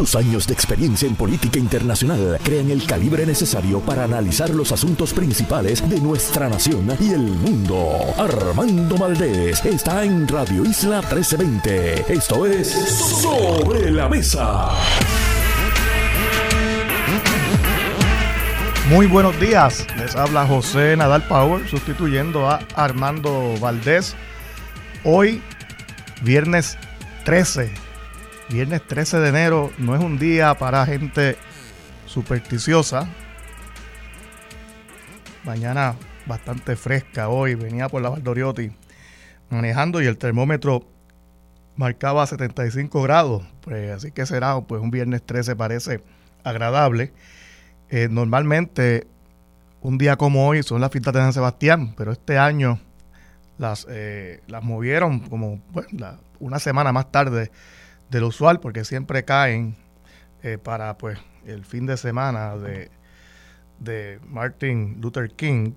Sus años de experiencia en política internacional crean el calibre necesario para analizar los asuntos principales de nuestra nación y el mundo. Armando Valdés está en Radio Isla 1320. Esto es Sobre la Mesa. Muy buenos días, les habla José Nadal Power sustituyendo a Armando Valdés. Hoy, viernes 13 Viernes 13 de enero no es un día para gente supersticiosa. Mañana bastante fresca hoy. Venía por la Valdoriotti manejando y el termómetro marcaba 75 grados. Pues así que será pues un viernes 13 parece agradable. Eh, normalmente un día como hoy son las fiestas de San Sebastián, pero este año las, eh, las movieron como una semana más tarde de lo usual porque siempre caen eh, para pues el fin de semana de, de Martin Luther King.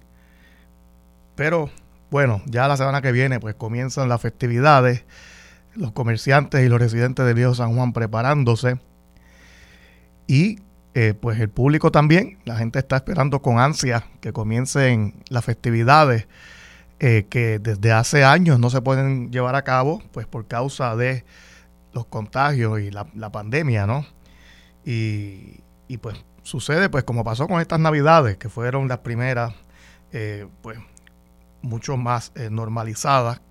Pero bueno, ya la semana que viene pues comienzan las festividades, los comerciantes y los residentes del Viejo San Juan preparándose y eh, pues el público también, la gente está esperando con ansia que comiencen las festividades eh, que desde hace años no se pueden llevar a cabo pues por causa de los contagios y la, pandemia, ¿no? Y, pues sucede, pues como pasó con estas navidades, que fueron las primeras, eh, pues mucho más eh, normalizadas,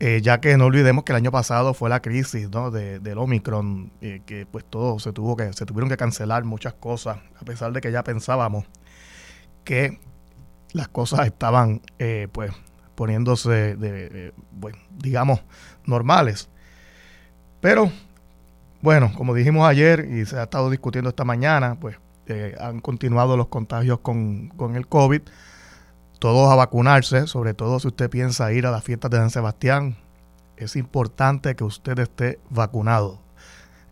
eh, ya que no olvidemos que el año pasado fue la crisis ¿no? de, del Omicron, que pues todo se tuvo que, se tuvieron que cancelar muchas cosas, a pesar de que ya pensábamos que las cosas estaban pues poniéndose de, bueno, digamos normales. Pero, bueno, como dijimos ayer y se ha estado discutiendo esta mañana, pues eh, han continuado los contagios con, el COVID. Todos a vacunarse, sobre todo si usted piensa ir a las fiestas de San Sebastián. Es importante que usted esté vacunado.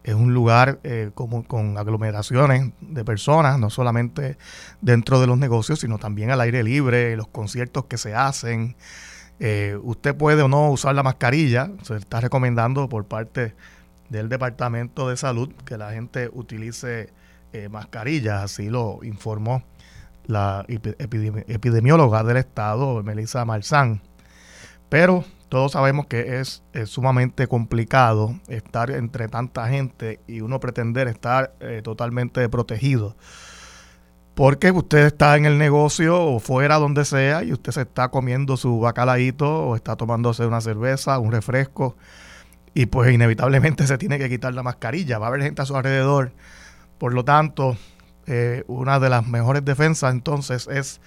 Es un lugar eh, con aglomeraciones de personas, no solamente dentro de los negocios, sino también al aire libre, los conciertos que se hacen, eh, usted puede o no usar la mascarilla, se está recomendando por parte del Departamento de Salud que la gente utilice eh, mascarillas, así lo informó la epidemióloga del estado, Melissa Marzán. Pero todos sabemos que es, sumamente complicado estar entre tanta gente y uno pretender estar eh, totalmente protegido porque usted está en el negocio o fuera donde sea y usted se está comiendo su bacalaíto o está tomándose una cerveza, un refresco y pues inevitablemente se tiene que quitar la mascarilla. Va a haber gente a su alrededor. Por lo tanto, eh, una de las mejores defensas entonces es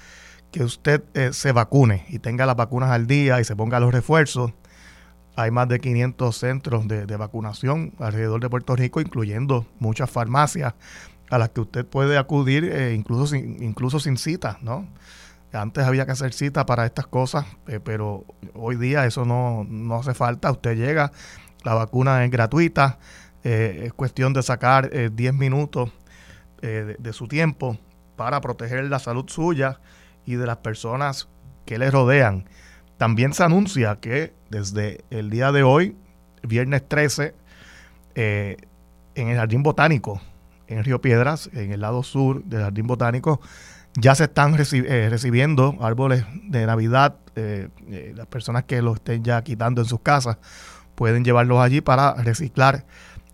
que usted eh, se vacune y tenga las vacunas al día y se ponga los refuerzos. Hay más de 500 centros de, de vacunación alrededor de Puerto Rico, incluyendo muchas farmacias a las que usted puede acudir eh, incluso, sin, incluso sin cita, ¿no? Antes había que hacer cita para estas cosas, eh, pero hoy día eso no, hace falta. Usted llega, la vacuna es gratuita, eh, es cuestión de sacar 10 minutos de, de, su tiempo para proteger la salud suya y de las personas que le rodean. También se anuncia que desde el día de hoy, viernes 13, en el Jardín Botánico en Río Piedras, en el lado sur del Jardín Botánico, ya se están eh, recibiendo árboles de Navidad. Eh, eh, las personas que los estén ya quitando en sus casas pueden llevarlos allí para reciclar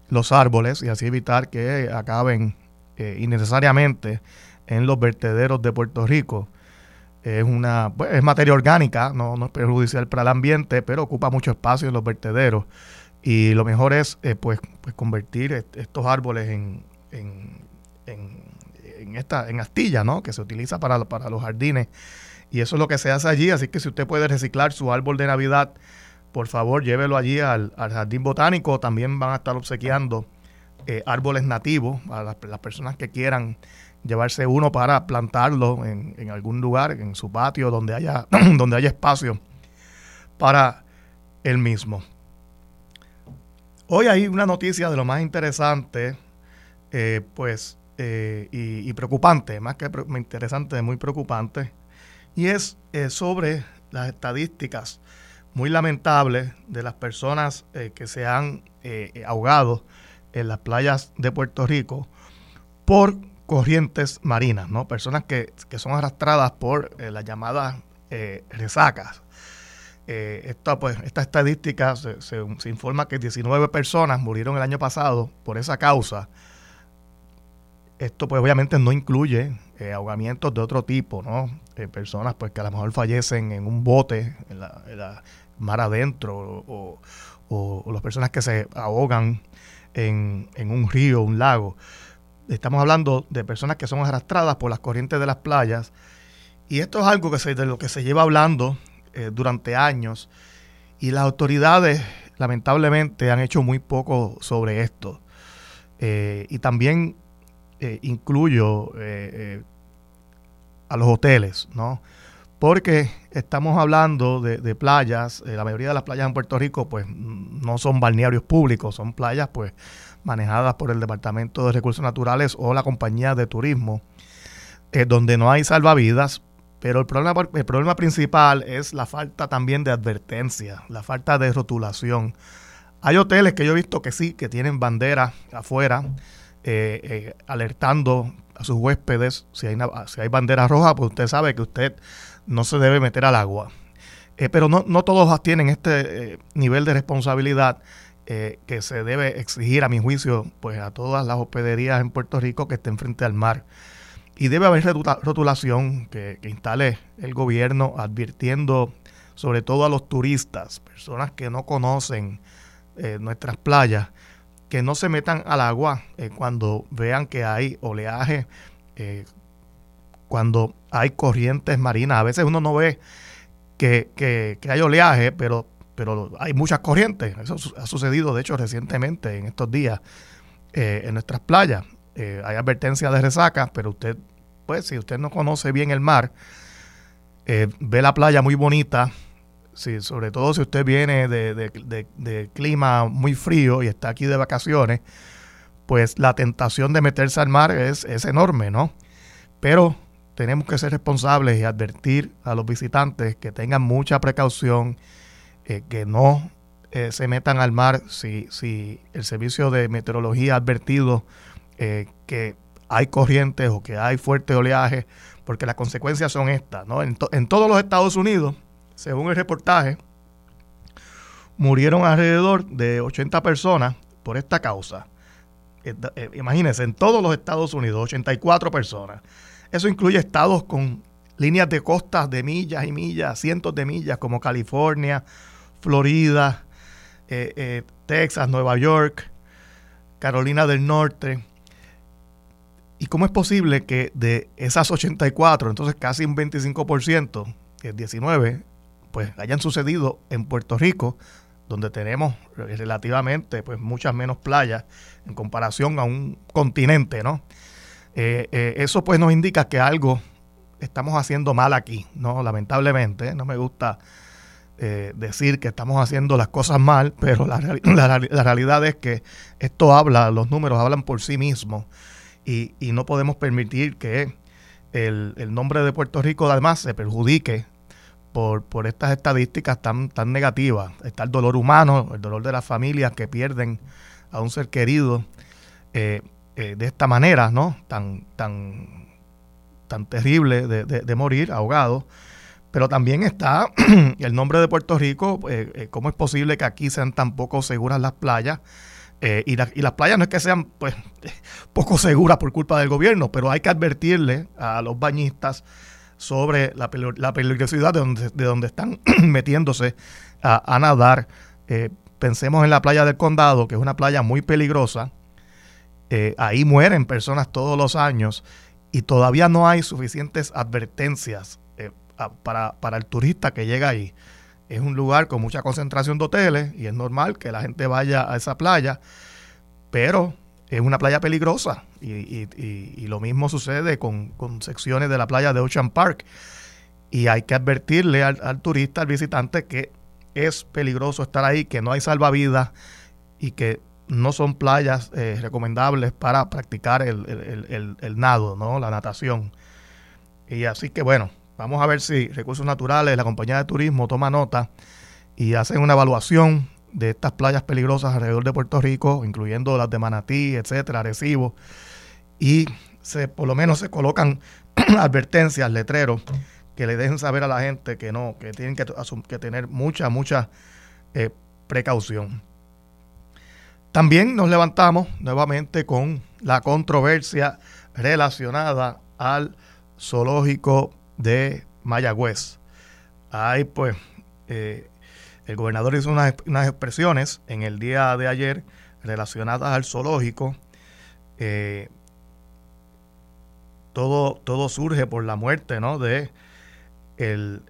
los árboles y así evitar que acaben innecesariamente en los vertederos de Puerto Rico. Es una pues, es materia orgánica, no, no, es perjudicial para el ambiente, pero ocupa mucho espacio en los vertederos. Y lo mejor es pues, pues convertir estos árboles en, en, esta, en astilla, ¿no? Que se utiliza para, para los jardines. Y eso es lo que se hace allí. Así que si usted puede reciclar su árbol de Navidad, por favor llévelo allí al, jardín botánico. También van a estar obsequiando eh, árboles nativos a las, personas que quieran llevarse uno para plantarlo en, en, algún lugar, en su patio, donde haya, donde haya espacio para el mismo. Hoy hay una noticia de lo más interesante eh, pues, eh, y, preocupante, más que interesante, muy preocupante, y es eh, sobre las estadísticas muy lamentables de las personas que se han ahogado en las playas de Puerto Rico por corrientes marinas, ¿no? Personas que, son arrastradas por las llamadas resacas. Esta, pues, esta estadística se, se, informa que 19 personas murieron el año pasado por esa causa. Esto pues obviamente no incluye ahogamientos de otro tipo, ¿no? personas pues que a lo mejor fallecen en un bote, en la, mar adentro, o, o, las personas que se ahogan en, en un río, un lago. Estamos hablando de personas que son arrastradas por las corrientes de las playas. Y esto es algo que se, de lo que se lleva hablando eh, durante años. Y las autoridades, lamentablemente, han hecho muy poco sobre esto. Eh, y también eh, incluyo a los hoteles, ¿no? Porque estamos hablando de, playas, la mayoría de las playas en Puerto Rico, pues no son balnearios públicos, son playas, pues manejadas por el Departamento de Recursos Naturales o la compañía de turismo, eh, donde no hay salvavidas, pero el problema, el problema principal es la falta también de advertencia, la falta de rotulación. Hay hoteles que yo he visto que sí, que tienen banderas afuera, eh, eh, alertando a sus huéspedes, si hay, si hay bandera roja, pues usted sabe que usted no se debe meter al agua. pero no, no todos tienen este nivel de responsabilidad eh, que se debe exigir, a mi juicio, pues a todas las hospederías en Puerto Rico que estén frente al mar. Y debe haber rotulación que, instale el gobierno advirtiendo sobre todo a los turistas, personas que no conocen eh, nuestras playas, que no se metan al agua eh, cuando vean que hay oleaje, cuando hay corrientes marinas. A veces uno no ve que, que, hay oleaje, pero pero hay muchas corrientes. Eso ha sucedido, de hecho, recientemente, en estos días, eh, en nuestras playas. Eh, hay advertencias de resaca, pero usted, pues, si usted no conoce bien el mar, eh, ve la playa muy bonita, sí, sobre todo si usted viene de, clima muy frío y está aquí de vacaciones, pues la tentación de meterse al mar es, es enorme, ¿no? Pero tenemos que ser responsables y advertir a los visitantes que tengan mucha precaución, eh, que no eh, se metan al mar si, si el servicio de meteorología ha advertido eh, que hay corrientes o que hay fuerte oleaje, porque las consecuencias son estas. ¿no? En, en todos los Estados Unidos, según el reportaje, murieron alrededor de 80 personas por esta causa. imagínense, en todos los Estados Unidos, 84 personas. Eso incluye estados con líneas de costas de millas y millas, cientos de millas, como California, Florida, eh, eh, Texas, Nueva York, Carolina del Norte. ¿Y cómo es posible que de esas 84, entonces casi un 25%, que es 19, pues hayan sucedido en Puerto Rico, donde tenemos relativamente pues muchas menos playas en comparación a un continente, ¿no? Eh, eso pues nos indica que algo estamos haciendo mal aquí, ¿no? Lamentablemente, no me gusta eh, decir que estamos haciendo las cosas mal, pero la, realidad es que esto habla, los números hablan por sí mismos y, no podemos permitir que el, nombre de Puerto Rico además se perjudique por, estas estadísticas tan, tan negativas. Está el dolor humano, el dolor de las familias que pierden a un ser querido eh, eh, de esta manera, ¿no? Tan, tan, tan terrible de, morir ahogado pero también está el nombre de Puerto Rico, eh, cómo es posible que aquí sean tan poco seguras las playas. Eh, y, las playas no es que sean pues poco seguras por culpa del gobierno, pero hay que advertirle a los bañistas sobre la, peligrosidad de donde, de donde están metiéndose a, nadar. pensemos en la playa del condado, que es una playa muy peligrosa. ahí mueren personas todos los años y todavía no hay suficientes advertencias para, para el turista que llega ahí. Es un lugar con mucha concentración de hoteles y es normal que la gente vaya a esa playa, pero es una playa peligrosa y, y, lo mismo sucede con, secciones de la playa de Ocean Park y hay que advertirle al, turista, al visitante que es peligroso estar ahí, que no hay salvavidas y que no son playas eh, recomendables para practicar el, el, el, nado, ¿no? la natación. Y así que bueno, Vamos a ver si Recursos Naturales, la compañía de turismo, toma nota y hacen una evaluación de estas playas peligrosas alrededor de Puerto Rico, incluyendo las de Manatí, etcétera, Arecibo, y se, por lo menos se colocan advertencias, letreros, que le dejen saber a la gente que no, que tienen que, que tener mucha, mucha eh, precaución. También nos levantamos nuevamente con la controversia relacionada al zoológico de Mayagüez. Hay pues, eh, el gobernador hizo unas, expresiones en el día de ayer relacionadas al zoológico. Eh, todo, todo surge por la muerte ¿no? de el,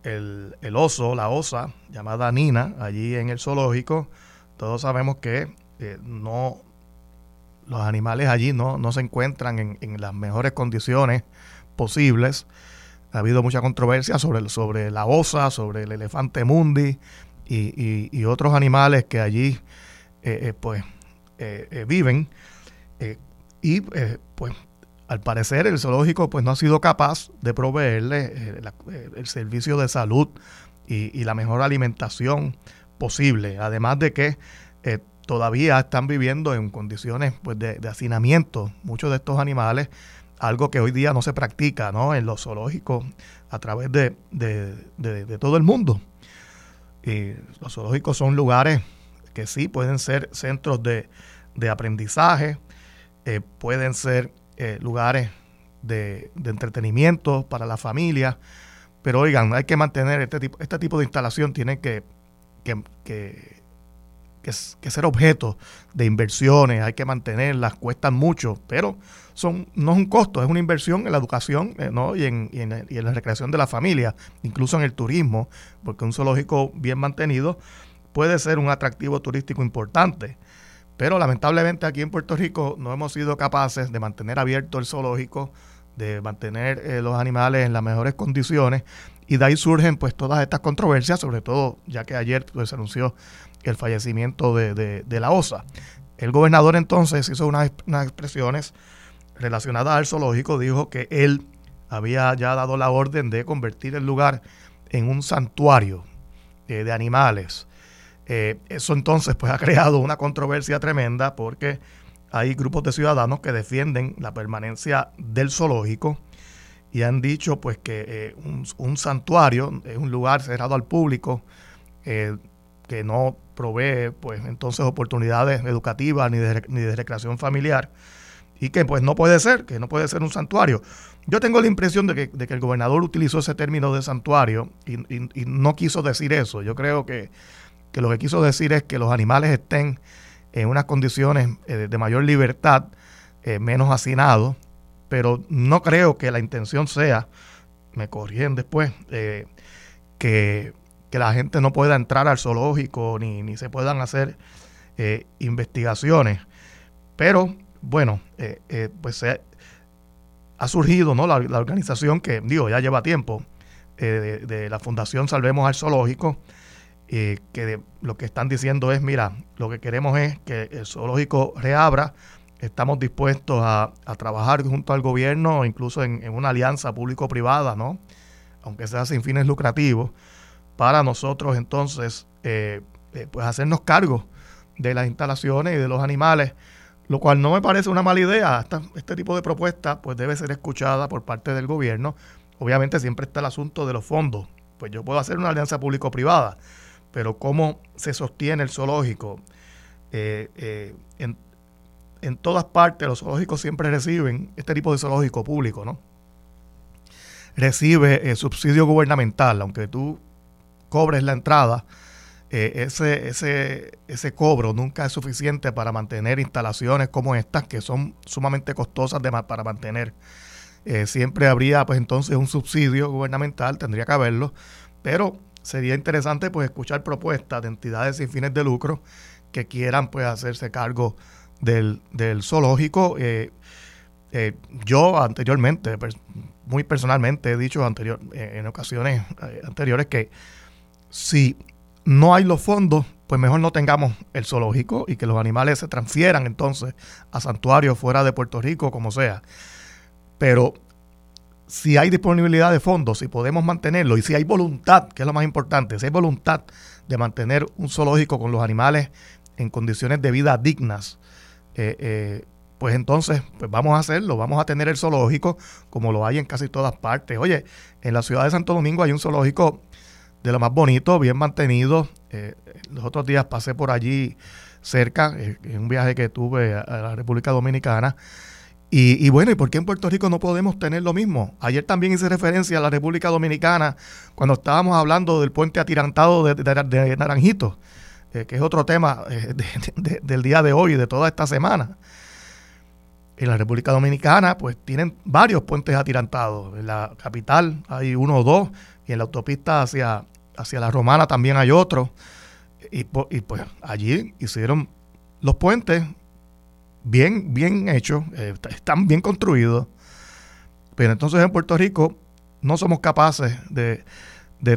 oso, la osa, llamada Nina, allí en el zoológico. Todos sabemos que eh, no los animales allí no, no se encuentran en, en, las mejores condiciones posibles. Ha habido mucha controversia sobre, sobre la osa, sobre el elefante mundi y, otros animales que allí eh, eh, pues viven. y pues al parecer el zoológico pues no ha sido capaz de proveerle el servicio de salud y, y, la mejor alimentación posible. Además de que todavía están viviendo en condiciones pues, de, hacinamiento muchos de estos animales, algo que hoy día no se practica ¿no? en los zoológicos a través de, todo el mundo. Y los zoológicos son lugares que sí pueden ser centros de, aprendizaje, eh, pueden ser eh, lugares de, entretenimiento para la familia, pero oigan, hay que mantener este tipo, este tipo de instalación, tiene que, que que, ser objeto de inversiones, hay que mantenerlas, cuestan mucho, pero son, no es un costo, es una inversión en la educación eh, y, en, y, en, y, en, la recreación de la familia, incluso en el turismo, porque un zoológico bien mantenido puede ser un atractivo turístico importante. Pero lamentablemente aquí en Puerto Rico no hemos sido capaces de mantener abierto el zoológico, de mantener eh, los animales en las mejores condiciones y de ahí surgen pues todas estas controversias, sobre todo ya que ayer pues, se anunció el fallecimiento de, la OSA. El gobernador entonces hizo unas, expresiones relacionadas al zoológico, dijo que él había ya dado la orden de convertir el lugar en un santuario eh, de animales. Eh, eso entonces pues ha creado una controversia tremenda porque hay grupos de ciudadanos que defienden la permanencia del zoológico y han dicho pues que eh, un, santuario es un lugar cerrado al público que no provee pues entonces oportunidades educativas ni de, ni de recreación familiar y que pues no puede ser, que no puede ser un santuario. Yo tengo la impresión de que, de que el gobernador utilizó ese término de santuario y, no quiso decir eso. Yo creo que, lo que quiso decir es que los animales estén en unas condiciones eh, de mayor libertad, eh, menos hacinados, pero no creo que la intención sea, me corrigen después, eh, que que la gente no pueda entrar al zoológico ni, ni se puedan hacer eh, investigaciones. Pero bueno, eh, eh, pues ha surgido ¿no? la, organización que, digo, ya lleva tiempo, de, la Fundación Salvemos al Zoológico, que lo que están diciendo es, mira, lo que queremos es que el zoológico reabra, estamos dispuestos a, trabajar junto al gobierno, incluso en, en una alianza público-privada, ¿no? aunque sea sin fines lucrativos, para nosotros entonces eh, eh, pues hacernos cargo de las instalaciones y de los animales, lo cual no me parece una mala idea. este tipo de propuesta pues debe ser escuchada por parte del gobierno. Obviamente siempre está el asunto de los fondos. Pues yo puedo hacer una alianza público-privada, pero cómo se sostiene el zoológico. Eh, en, en todas partes los zoológicos siempre reciben este tipo de zoológico público, ¿no? Recibe subsidio gubernamental, aunque tú cobres la entrada, eh, ese, ese, ese cobro nunca es suficiente para mantener instalaciones como estas, que son sumamente costosas de, para mantener. Eh, siempre habría pues entonces un subsidio gubernamental, tendría que haberlo, pero sería interesante pues escuchar propuestas de entidades sin fines de lucro que quieran pues hacerse cargo del, zoológico. Eh, yo anteriormente, muy personalmente he dicho anterior, en ocasiones anteriores que si no hay los fondos, pues mejor no tengamos el zoológico y que los animales se transfieran entonces a santuarios fuera de Puerto Rico, como sea. Pero si hay disponibilidad de fondos, si podemos mantenerlo y si hay voluntad, que es lo más importante, si hay voluntad de mantener un zoológico con los animales en condiciones de vida dignas, eh, eh, pues entonces pues vamos a hacerlo, vamos a tener el zoológico como lo hay en casi todas partes. Oye, en la ciudad de Santo Domingo hay un zoológico de lo más bonito, bien mantenido. Eh, los otros días pasé por allí cerca, en un viaje que tuve a la República Dominicana y, bueno, ¿y por qué en Puerto Rico no podemos tener lo mismo? Ayer también hice referencia a la República Dominicana cuando estábamos hablando del puente atirantado de, Naranjito, eh, que es otro tema eh, del día de hoy, de toda esta semana. En la República Dominicana, pues tienen varios puentes atirantados. En la capital hay uno o dos, y en la autopista hacia, hacia la Romana también hay otro. Y, pues allí hicieron los puentes bien, bien hechos, eh, están bien construidos, pero entonces en Puerto Rico no somos capaces de,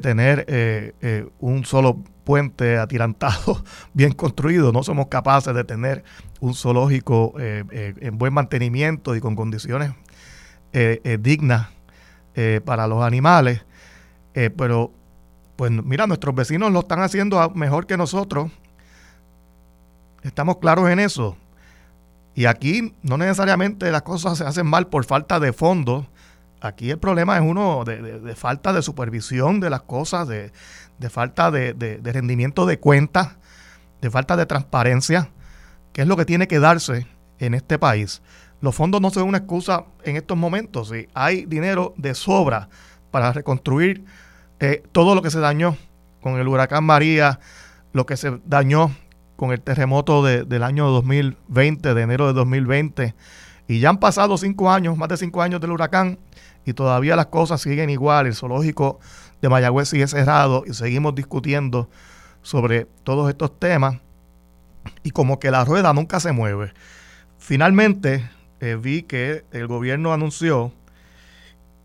tener eh, eh, un solo puente atirantado bien construido, no somos capaces de tener un zoológico en buen mantenimiento y con condiciones dignas para los animales, pero pues mira, nuestros vecinos lo están haciendo mejor que nosotros, estamos claros en eso. Y aquí no necesariamente las cosas se hacen mal por falta de fondos. Aquí el problema es uno de, falta de supervisión de las cosas, de, falta de, rendimiento de cuentas, de falta de transparencia, que es lo que tiene que darse en este país. Los fondos no son una excusa en estos momentos. Si hay dinero de sobra para reconstruir eh, todo lo que se dañó con el huracán María, lo que se dañó con el terremoto del año 2020, de enero de 2020. Y ya han pasado cinco años, más de cinco años del huracán, y todavía las cosas siguen igual. El zoológico de Mayagüez sigue cerrado y seguimos discutiendo sobre todos estos temas. Y como que la rueda nunca se mueve. Finalmente eh, vi que el gobierno anunció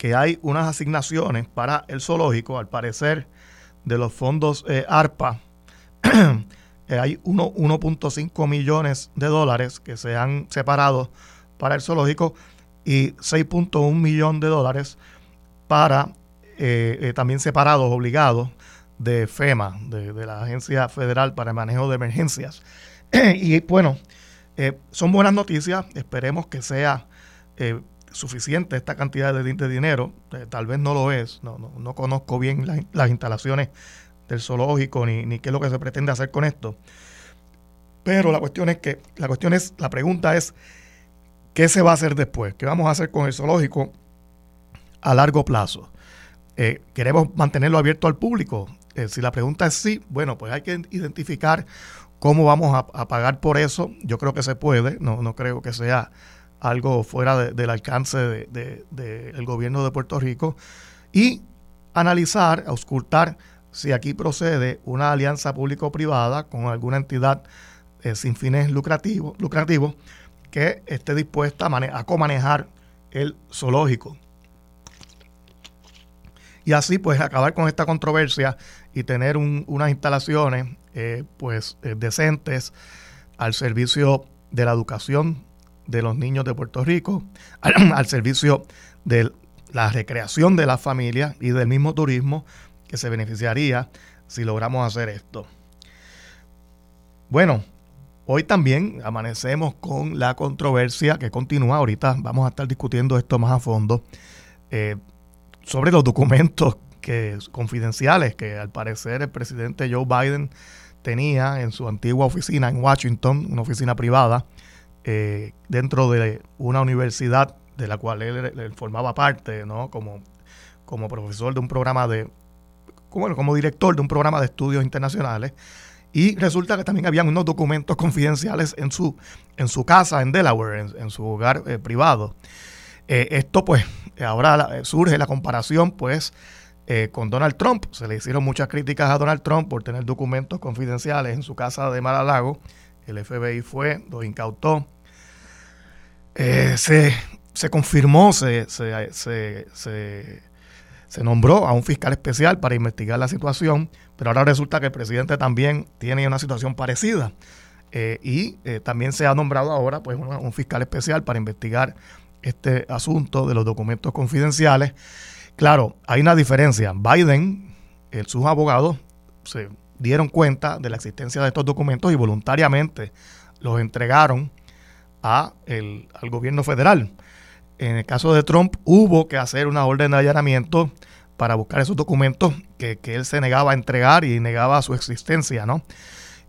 que hay unas asignaciones para el zoológico, al parecer, de los fondos eh, ARPA. Eh, hay 1.5 millones de dólares que se han separado para el zoológico y 6.1 millones de dólares para eh, también separados, obligados de FEMA, de, la Agencia Federal para el Manejo de Emergencias. y bueno, son buenas noticias, esperemos que sea suficiente esta cantidad de, dinero, tal vez no lo es, no, no, conozco bien las instalaciones del zoológico ni, ni qué es lo que se pretende hacer con esto. Pero la cuestión es que, la cuestión es, la pregunta es, ¿qué se va a hacer después? ¿Qué vamos a hacer con el zoológico a largo plazo? Eh, ¿Queremos mantenerlo abierto al público? Eh, si la pregunta es sí, bueno, pues hay que identificar cómo vamos a, pagar por eso. Yo creo que se puede, no, no creo que sea algo fuera del alcance del de, gobierno de Puerto Rico. Y analizar, auscultar si aquí procede una alianza público-privada con alguna entidad eh, sin fines lucrativos, lucrativos que esté dispuesta a, a comanejar el zoológico. Y así pues acabar con esta controversia y tener unas instalaciones eh, pues eh, decentes al servicio de la educación de los niños de Puerto Rico, al servicio de la recreación de las familias y del mismo turismo que se beneficiaría si logramos hacer esto. Bueno, hoy también amanecemos con la controversia que continúa. Ahorita vamos a estar discutiendo esto más a fondo eh, sobre los documentos que, confidenciales que al parecer el presidente Joe Biden tenía en su antigua oficina en Washington, una oficina privada, eh, dentro de una universidad de la cual él, formaba parte, ¿no? Como, como profesor de un programa de como, como director de un programa de estudios internacionales. Y resulta que también habían unos documentos confidenciales en su, en su casa en Delaware, en, su hogar eh, privado. Eh, esto pues, ahora surge la comparación pues con Donald Trump. Se le hicieron muchas críticas a Donald Trump por tener documentos confidenciales en su casa de Mar-a-Lago. El FBI fue, los incautó. se, se confirmó, se, se, se se nombró a un fiscal especial para investigar la situación, pero ahora resulta que el presidente también tiene una situación parecida. Eh, y eh, también se ha nombrado ahora pues un, fiscal especial para investigar este asunto de los documentos confidenciales. Claro, hay una diferencia. Biden, sus abogados, se dieron cuenta de la existencia de estos documentos y voluntariamente los entregaron a el, al gobierno federal. En el caso de Trump hubo que hacer una orden de allanamiento para buscar esos documentos que, que él se negaba a entregar y negaba su existencia, ¿no?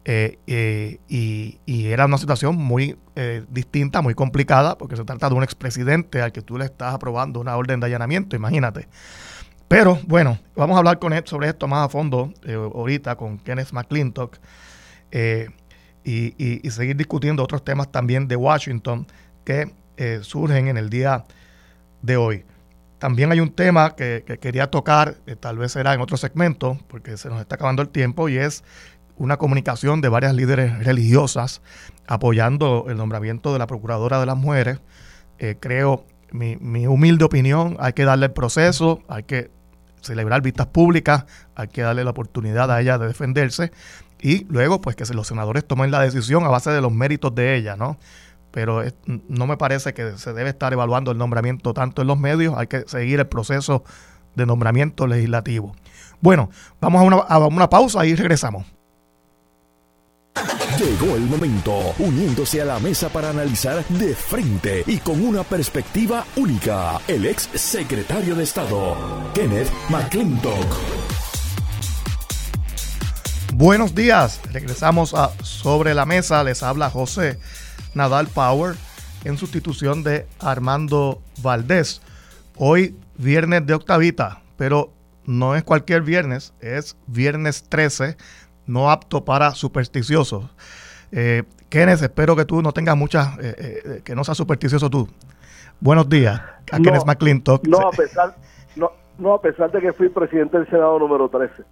Eh, eh, y, era una situación muy eh, distinta, muy complicada, porque se trata de un expresidente al que tú le estás aprobando una orden de allanamiento, imagínate. Pero bueno, vamos a hablar él sobre esto más a fondo ahorita con Kenneth McClintock y, seguir discutiendo otros temas también de Washington que surgen en el día de hoy. También hay un tema que, que quería tocar, tal vez será en otro segmento, porque se nos está acabando el tiempo, y es una comunicación de varias líderes religiosas apoyando el nombramiento de la Procuradora de las Mujeres. Eh, creo, mi, mi, humilde opinión, hay que darle el proceso, hay que celebrar vistas públicas, hay que darle la oportunidad a ella de defenderse y luego pues que los senadores tomen la decisión a base de los méritos de ella, ¿no? Pero no me parece que se debe estar evaluando el nombramiento tanto en los medios, hay que seguir el proceso de nombramiento legislativo. Bueno, vamos a una, a una pausa y regresamos. Llegó el momento, uniéndose a la mesa para analizar de frente y con una perspectiva única, el ex secretario de Estado, Kenneth McClintock. Buenos días, regresamos a Sobre la Mesa, les habla José Nadal Power en sustitución de Armando Valdés. Hoy viernes de octavita, pero no es cualquier viernes, es viernes 13 no apto para supersticiosos. Eh, Kenneth, espero que tú no tengas muchas, eh, eh, que no seas supersticioso tú. Buenos días, a Kenneth McClintock. No a, pesar, no, no, a pesar de que fui presidente del Senado número 13.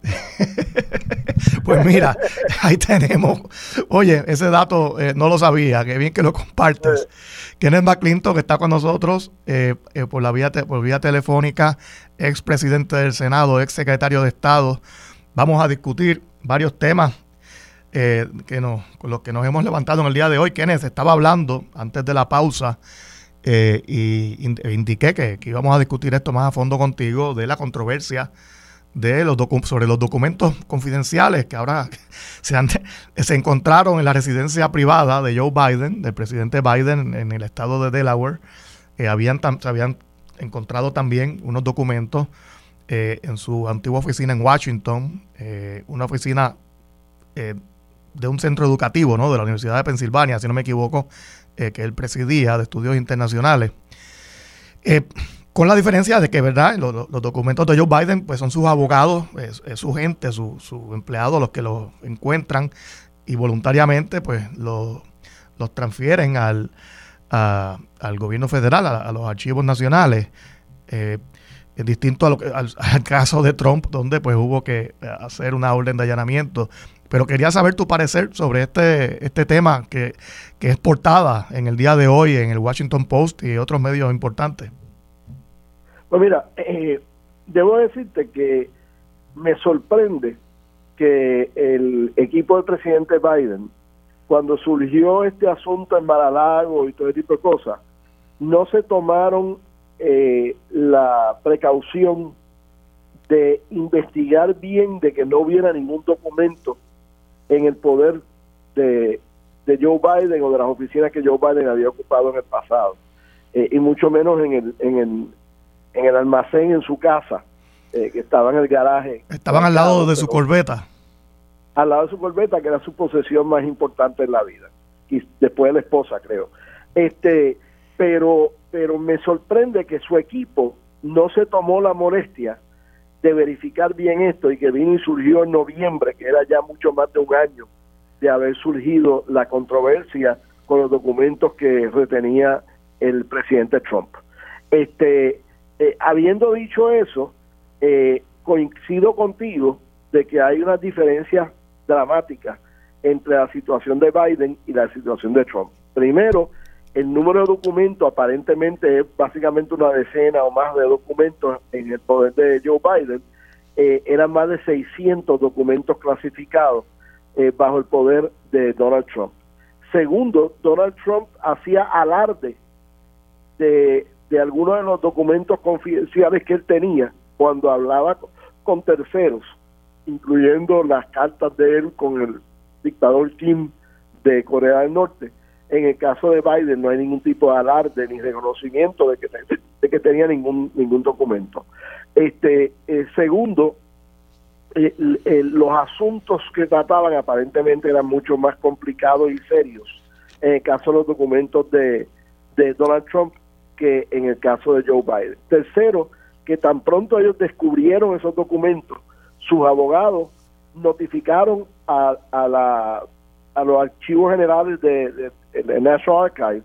pues mira, ahí tenemos. Oye, ese dato no lo sabía, qué bien que lo compartes. Kenneth McClintock que está con nosotros por la vía, por vía telefónica, ex presidente del Senado, ex secretario de Estado Vamos a discutir varios temas eh, que nos, con los que nos hemos levantado en el día de hoy. Kenneth estaba hablando antes de la pausa eh, y e indiqué que, íbamos a discutir esto más a fondo contigo de la controversia de los sobre los documentos confidenciales que ahora se, se encontraron en la residencia privada de Joe Biden, del presidente Biden en el estado de Delaware. Eh, habían, se habían encontrado también unos documentos eh, en su antigua oficina en Washington, eh, una oficina eh, de un centro educativo ¿no? de la Universidad de Pensilvania, si no me equivoco, que él presidía de estudios internacionales. con la diferencia de que, ¿verdad? Los, documentos de Joe Biden pues son sus abogados, es, su gente, sus su empleados los que los encuentran y voluntariamente pues los, transfieren al, al gobierno federal, a, los archivos nacionales. Distinto a lo que, al, caso de Trump, donde pues hubo que eh, hacer una orden de allanamiento. Pero quería saber tu parecer sobre este, este tema que, es portada en el día de hoy en el Washington Post y otros medios importantes. Pues mira, eh, debo decirte que me sorprende que el equipo del presidente Biden, cuando surgió este asunto en Maralago y todo ese tipo de cosas, no se tomaron eh, la precaución de investigar bien de que no hubiera ningún documento en el poder de, de Joe Biden o de las oficinas que Joe Biden había ocupado en el pasado eh, y mucho menos en el, en el en el almacén en su casa eh, que estaba en el garaje. Estaban al lado de su corbeta. al lado de su corbeta que era su posesión más importante en la vida. Y después de la esposa creo. Este pero pero me sorprende que su equipo no se tomó la molestia de verificar bien esto y que vino y surgió en noviembre, que era ya mucho más de un año de haber surgido la controversia con los documentos que retenía el presidente Trump. Este, eh, habiendo dicho eso, eh, coincido contigo de que hay unas diferencias dramáticas entre la situación de Biden y la situación de Trump. Primero, el número de documentos aparentemente es básicamente una decena o más de documentos en el poder de Joe Biden. Eh, eran más de 600 documentos clasificados eh, bajo el poder de Donald Trump. Segundo, Donald Trump hacía alarde de, de algunos de los documentos confidenciales que él tenía cuando hablaba con terceros, incluyendo las cartas de él con el dictador Kim de Corea del Norte. En el caso de Biden no hay ningún tipo de alarde ni reconocimiento de que, de que tenía ningún ningún documento. Este eh, segundo, los asuntos que trataban aparentemente eran mucho más complicados y serios en el caso de los documentos de, de Donald Trump que en el caso de Joe Biden. Tercero, que tan pronto ellos descubrieron esos documentos, sus abogados notificaron a, a, la, a los archivos generales de, National Archives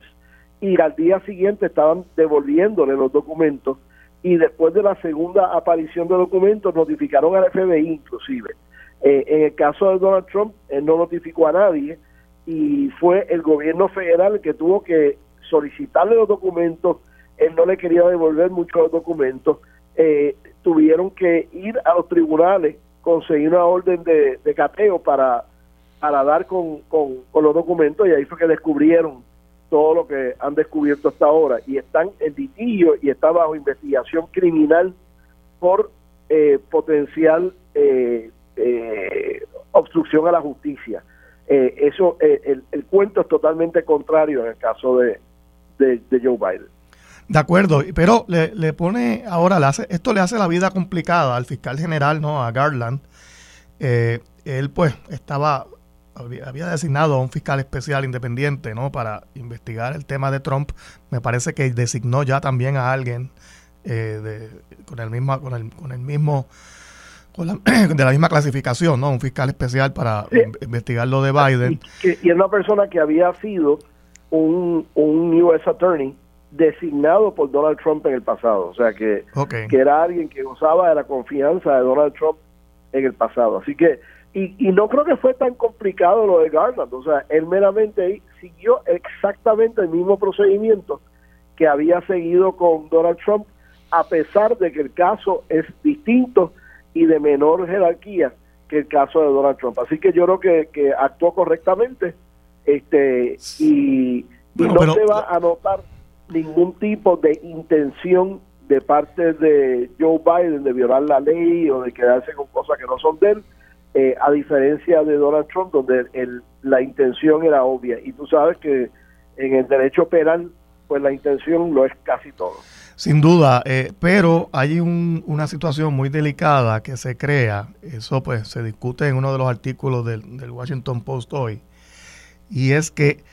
y al día siguiente estaban devolviéndole los documentos y después de la segunda aparición de documentos notificaron al FBI inclusive. Eh, en el caso de Donald Trump, él no notificó a nadie y fue el gobierno federal que tuvo que solicitarle los documentos, él no le quería devolver muchos documentos, eh, tuvieron que ir a los tribunales, conseguir una orden de, de cateo para, para dar con, con, con los documentos y ahí fue que descubrieron todo lo que han descubierto hasta ahora y están en litigio y está bajo investigación criminal por eh, potencial eh, eh, obstrucción a la justicia. eso, el, el, cuento es totalmente contrario en el caso de, de, Joe Biden. De acuerdo, pero le, le pone ahora, le esto le hace la vida complicada al fiscal general, ¿no? A Garland. él pues estaba había, designado a un fiscal especial independiente ¿no? para investigar el tema de Trump. Me parece que designó ya también a alguien eh, con el mismo, con el, con el mismo de la misma clasificación, ¿no? Un fiscal especial para investigar lo de Biden. Y, es una persona que había sido un, un US Attorney designado por Donald Trump en el pasado. O sea, que, que era alguien que gozaba de la confianza de Donald Trump en el pasado. Así que y, y no creo que fue tan complicado lo de Garland, o sea, él meramente siguió exactamente el mismo procedimiento que había seguido con Donald Trump, a pesar de que el caso es distinto y de menor jerarquía que el caso de Donald Trump. Así que yo creo que, que actuó correctamente este y, no se va a notar ningún tipo de intención de parte de Joe Biden de violar la ley o de quedarse con cosas que no son de él eh, a diferencia de Donald Trump, donde la intención era obvia. Y tú sabes que en el derecho penal, pues la intención lo es casi todo. Sin duda, eh, pero hay una situación muy delicada que se crea, eso pues se discute en uno de los artículos del, del Washington Post hoy, y es que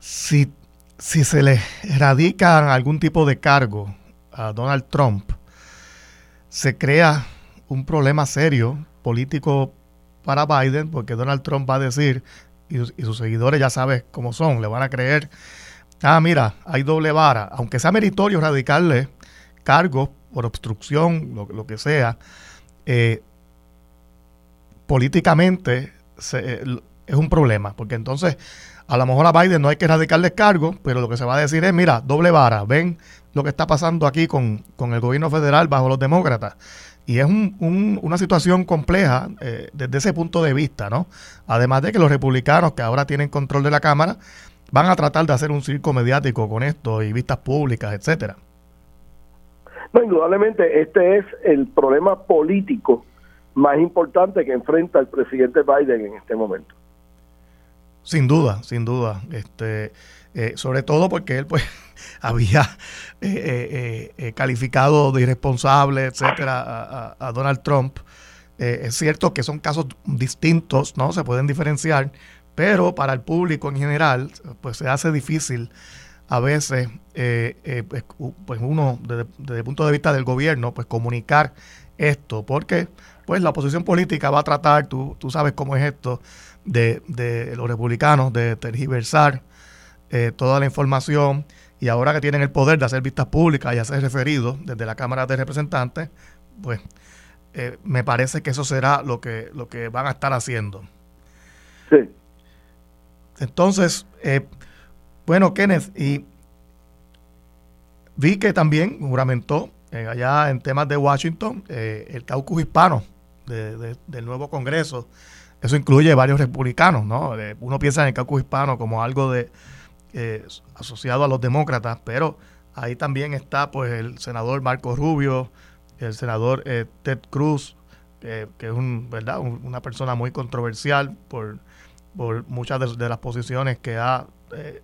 si, si se le radica algún tipo de cargo a Donald Trump, se crea un problema serio político para Biden, porque Donald Trump va a decir, y, sus seguidores ya sabes cómo son, le van a creer, ah, mira, hay doble vara, aunque sea meritorio radicarle cargos por obstrucción, lo, que sea, eh, políticamente eh, es un problema, porque entonces a lo mejor a Biden no hay que radicarle cargos, pero lo que se va a decir es, mira, doble vara, ven lo que está pasando aquí con, con el gobierno federal bajo los demócratas. Y es una situación compleja eh, desde ese punto de vista, ¿no? Además de que los republicanos que ahora tienen control de la Cámara van a tratar de hacer un circo mediático con esto y vistas públicas, etcétera. No, indudablemente este es el problema político más importante que enfrenta el presidente Biden en este momento. Sin duda, sin duda. Este, eh, sobre todo porque él pues había eh, eh, calificado de irresponsable, etcétera, a, Donald Trump. es cierto que son casos distintos, ¿no? Se pueden diferenciar, pero para el público en general, pues se hace difícil a veces, pues, pues, uno, desde, el punto de vista del gobierno, pues comunicar esto, porque pues la oposición política va a tratar, tú, tú sabes cómo es esto, de, de los republicanos, de tergiversar eh, toda la información y ahora que tienen el poder de hacer vistas públicas y hacer referidos desde la Cámara de Representantes, pues eh, me parece que eso será lo que, lo que van a estar haciendo. Sí. Entonces, eh, bueno, Kenneth, y vi que también juramentó allá en temas de Washington el caucus hispano del nuevo Congreso. Eso incluye varios republicanos, ¿no? uno piensa en el caucus hispano como algo de, eh, asociado a los demócratas, pero Ahí también está pues el senador Marco Rubio, el senador eh, Ted Cruz, que es un, ¿verdad? una persona muy controversial por, muchas de, las posiciones que ha, eh,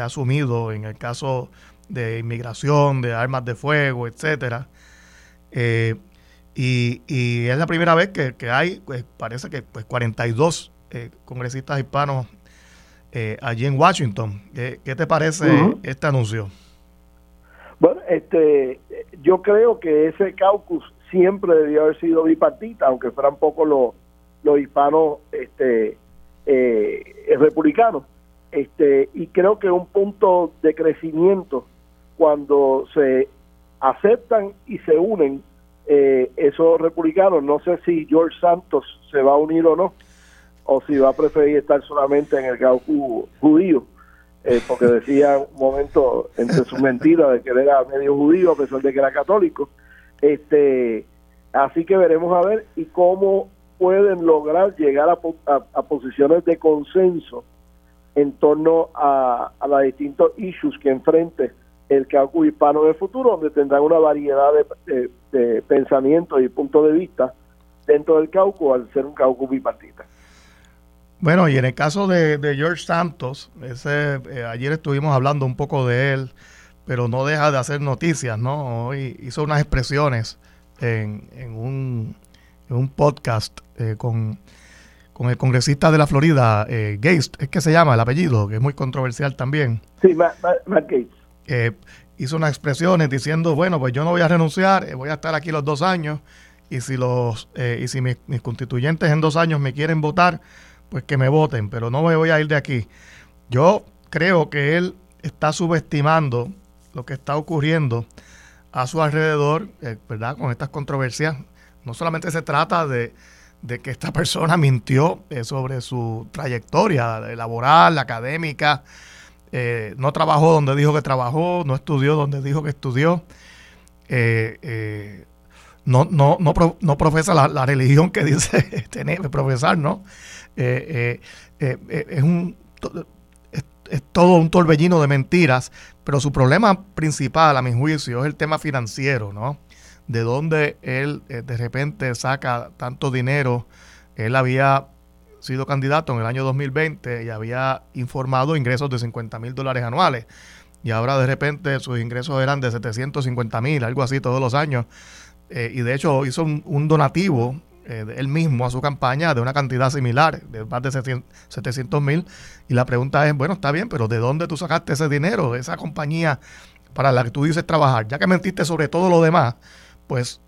asumido en el caso de inmigración, de armas de fuego, etcétera. Eh, y, y, es la primera vez que, hay, pues, parece que pues 42 congresistas hispanos allí en Washington. ¿Qué, te parece este anuncio? Bueno, este, yo creo que ese caucus siempre debió haber sido bipartita, aunque fueran poco los, los hispanos este, eh, republicanos. Este, y creo que un punto de crecimiento cuando se aceptan y se unen eh, esos republicanos. No sé si George Santos se va a unir o no, o si va a preferir estar solamente en el caucus judío. Eh, porque decía un momento entre sus mentiras de que él era medio judío a pesar de que era católico. Este, así que veremos a ver y cómo pueden lograr llegar a, posiciones de consenso en torno a, a los distintos issues que enfrente el caucus hispano del futuro, donde tendrán una variedad de, de pensamientos y puntos de vista dentro del caucus al ser un caucus bipartita. Bueno, y en el caso de, George Santos, ese, eh, ayer estuvimos hablando un poco de él, pero no deja de hacer noticias, ¿no? Hoy hizo unas expresiones en, en, un, en un, podcast eh, con, con, el congresista de la Florida, eh, Gates, es que se llama el apellido, que es muy controversial también. Sí, Matt, Gates. hizo unas expresiones diciendo, bueno, pues yo no voy a renunciar, voy a estar aquí los dos años, y si, los, y si mis constituyentes en dos años me quieren votar, pues que me voten, pero no me voy a ir de aquí. Yo creo que él está subestimando lo que está ocurriendo a su alrededor, eh, ¿verdad? Con estas controversias. No solamente se trata de, que esta persona mintió eh, sobre su trayectoria laboral, académica, eh, no trabajó donde dijo que trabajó, no estudió donde dijo que estudió, no, no, no, profesa la, la, religión que dice tener, profesar, ¿no? Eh, eh, eh, es, un, es, todo un torbellino de mentiras, pero su problema principal, a mi juicio, es el tema financiero, ¿no? De dónde él de repente saca tanto dinero. Él había sido candidato en el año 2020 y había informado ingresos de 50 mil dólares anuales. Y ahora de repente sus ingresos eran de 750 mil, algo así todos los años. y de hecho hizo un donativo eh, él mismo a su campaña de una cantidad similar, de más de 700 mil. Y la pregunta es, bueno, está bien, pero ¿de dónde tú sacaste ese dinero, de esa compañía para la que tú dices trabajar? Ya que mentiste sobre todo lo demás, pues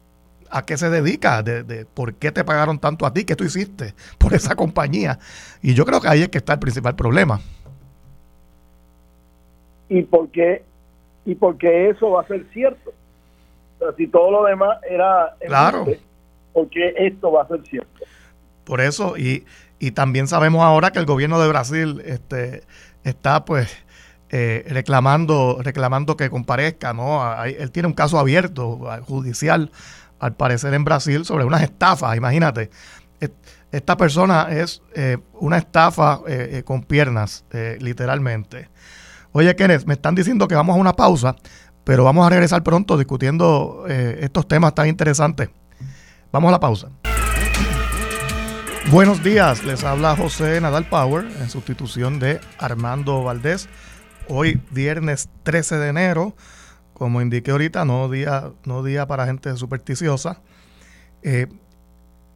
¿a qué se dedica? De, de, ¿Por qué te pagaron tanto a ti? ¿Qué tú hiciste por esa compañía? Y yo creo que ahí es que está el principal problema. ¿Y por qué, y por qué eso va a ser cierto? si todo lo demás era... Claro porque esto va a ser cierto. Por eso, y, y también sabemos ahora que el gobierno de Brasil este, está pues eh, reclamando, reclamando que comparezca, ¿no? él tiene un caso abierto judicial, al parecer en Brasil, sobre unas estafas, imagínate. Esta persona es eh, una estafa eh, con piernas, literalmente. Oye, Kenneth, me están diciendo que vamos a una pausa, pero vamos a regresar pronto discutiendo estos temas tan interesantes. Vamos a la pausa. Buenos días, les habla José Nadal Power en sustitución de Armando Valdés. Hoy viernes 13 de enero, como indiqué ahorita, no día, no día para gente supersticiosa. Eh,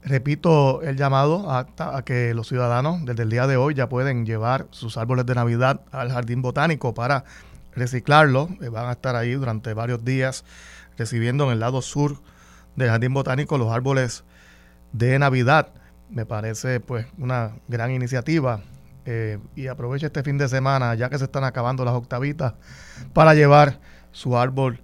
repito el llamado a, a, que los ciudadanos desde el día de hoy ya pueden llevar sus árboles de Navidad al jardín botánico para reciclarlos. Eh, van a estar ahí durante varios días recibiendo en el lado sur del Jardín Botánico los árboles de Navidad. Me parece pues una gran iniciativa eh, y aproveche este fin de semana, ya que se están acabando las octavitas, para llevar su árbol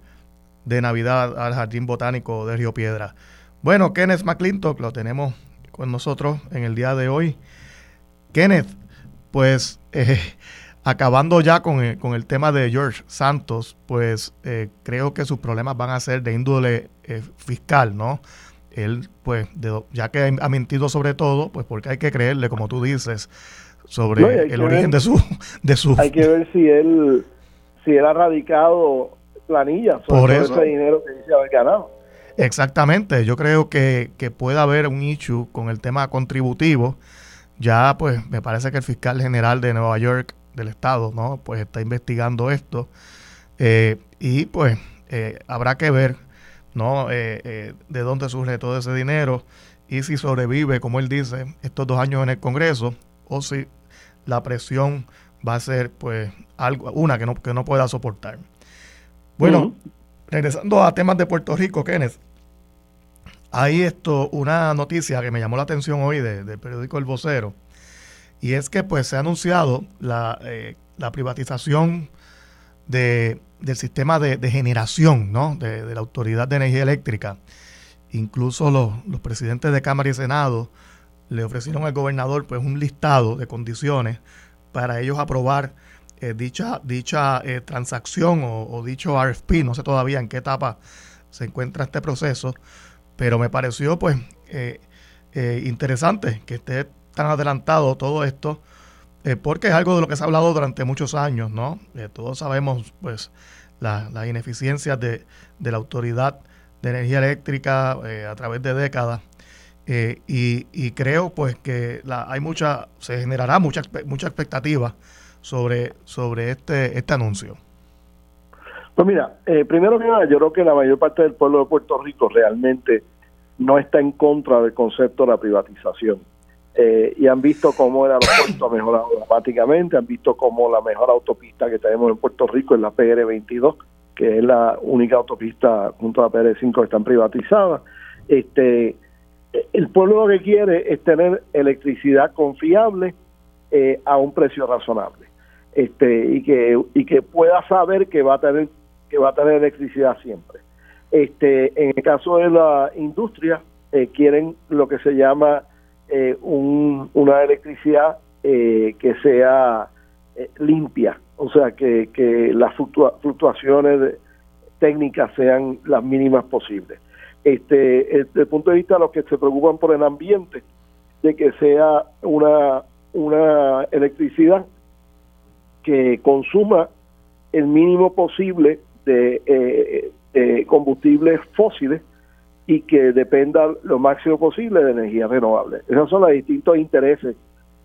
de Navidad al Jardín Botánico de Río Piedra. Bueno, Kenneth McClintock lo tenemos con nosotros en el día de hoy. Kenneth, pues eh, acabando ya con el, con el, tema de George Santos, pues eh, creo que sus problemas van a ser de índole eh, fiscal, ¿no? Él, pues, ya que ha mentido sobre todo, pues porque hay que creerle, como tú dices, sobre el origen de su, de su... Hay que ver si él, si él ha radicado planillas sobre ese dinero que dice haber ganado. Exactamente, yo creo que, que puede haber un issue con el tema contributivo. Ya, pues, me parece que el fiscal general de Nueva York, del estado, ¿no? Pues está investigando esto. Eh, y pues eh, habrá que ver, ¿no? Eh, de dónde surge todo ese dinero y si sobrevive, como él dice, estos dos años en el Congreso o si la presión va a ser, pues, algo, una que no, que no pueda soportar. Bueno, regresando a temas de Puerto Rico, Kenneth, hay esto, una noticia que me llamó la atención hoy del periódico El Vocero, y es que pues se ha anunciado la, eh, privatización de, del sistema de, generación ¿no? De, la Autoridad de Energía Eléctrica. Incluso los, los, presidentes de Cámara y Senado le ofrecieron al gobernador pues un listado de condiciones para ellos aprobar eh, dicha, dicha eh, transacción o, dicho RFP. No sé todavía en qué etapa se encuentra este proceso, pero me pareció pues interesante que esté tan adelantado todo esto, eh, porque es algo de lo que se ha hablado durante muchos años, ¿no? todos sabemos pues las ineficiencias de, de, la autoridad de energía eléctrica a través de décadas. y, y, creo pues que la, hay mucha, se generará mucha, mucha expectativa sobre, sobre este, este anuncio. Pues mira, eh, primero que nada, yo creo que la mayor parte del pueblo de Puerto Rico realmente no está en contra del concepto de la privatización. Eh, y han visto cómo el aeropuerto ha mejorado dramáticamente, han visto cómo la mejor autopista que tenemos en Puerto Rico es la PR22, que es la única autopista junto a la PR5 que están privatizadas. Este, el pueblo lo que quiere es tener electricidad confiable eh, a un precio razonable este, y, que, y que pueda saber que va a tener que va a tener electricidad siempre. Este, en el caso de la industria, eh, quieren lo que se llama eh, una electricidad eh, que sea limpia, o sea, que, que las fluctuaciones técnicas sean las mínimas posibles. Este, desde el punto de vista de los que se preocupan por el ambiente, de que sea una, una electricidad que consuma el mínimo posible eh, de, combustibles fósiles y que dependa lo máximo posible de energía renovable. Esos son los distintos intereses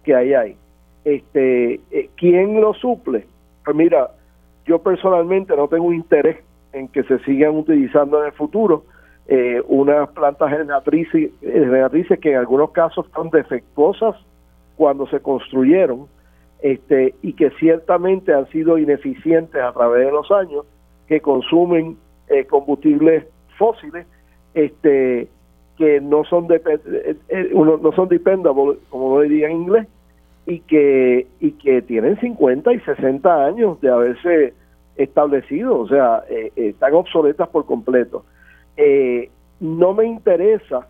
que hay ahí. Este, eh, ¿Quién lo suple? Pues mira, yo personalmente no tengo interés en que se sigan utilizando en el futuro eh, unas plantas generatrices, generatrices que en algunos casos son defectuosas cuando se construyeron este, y que ciertamente han sido ineficientes a través de los años que consumen eh, combustibles fósiles este que no son de, eh, eh, no son dependable como lo diría en inglés y que y que tienen 50 y 60 años de haberse establecido o sea están obsoletas por completo. No me interesa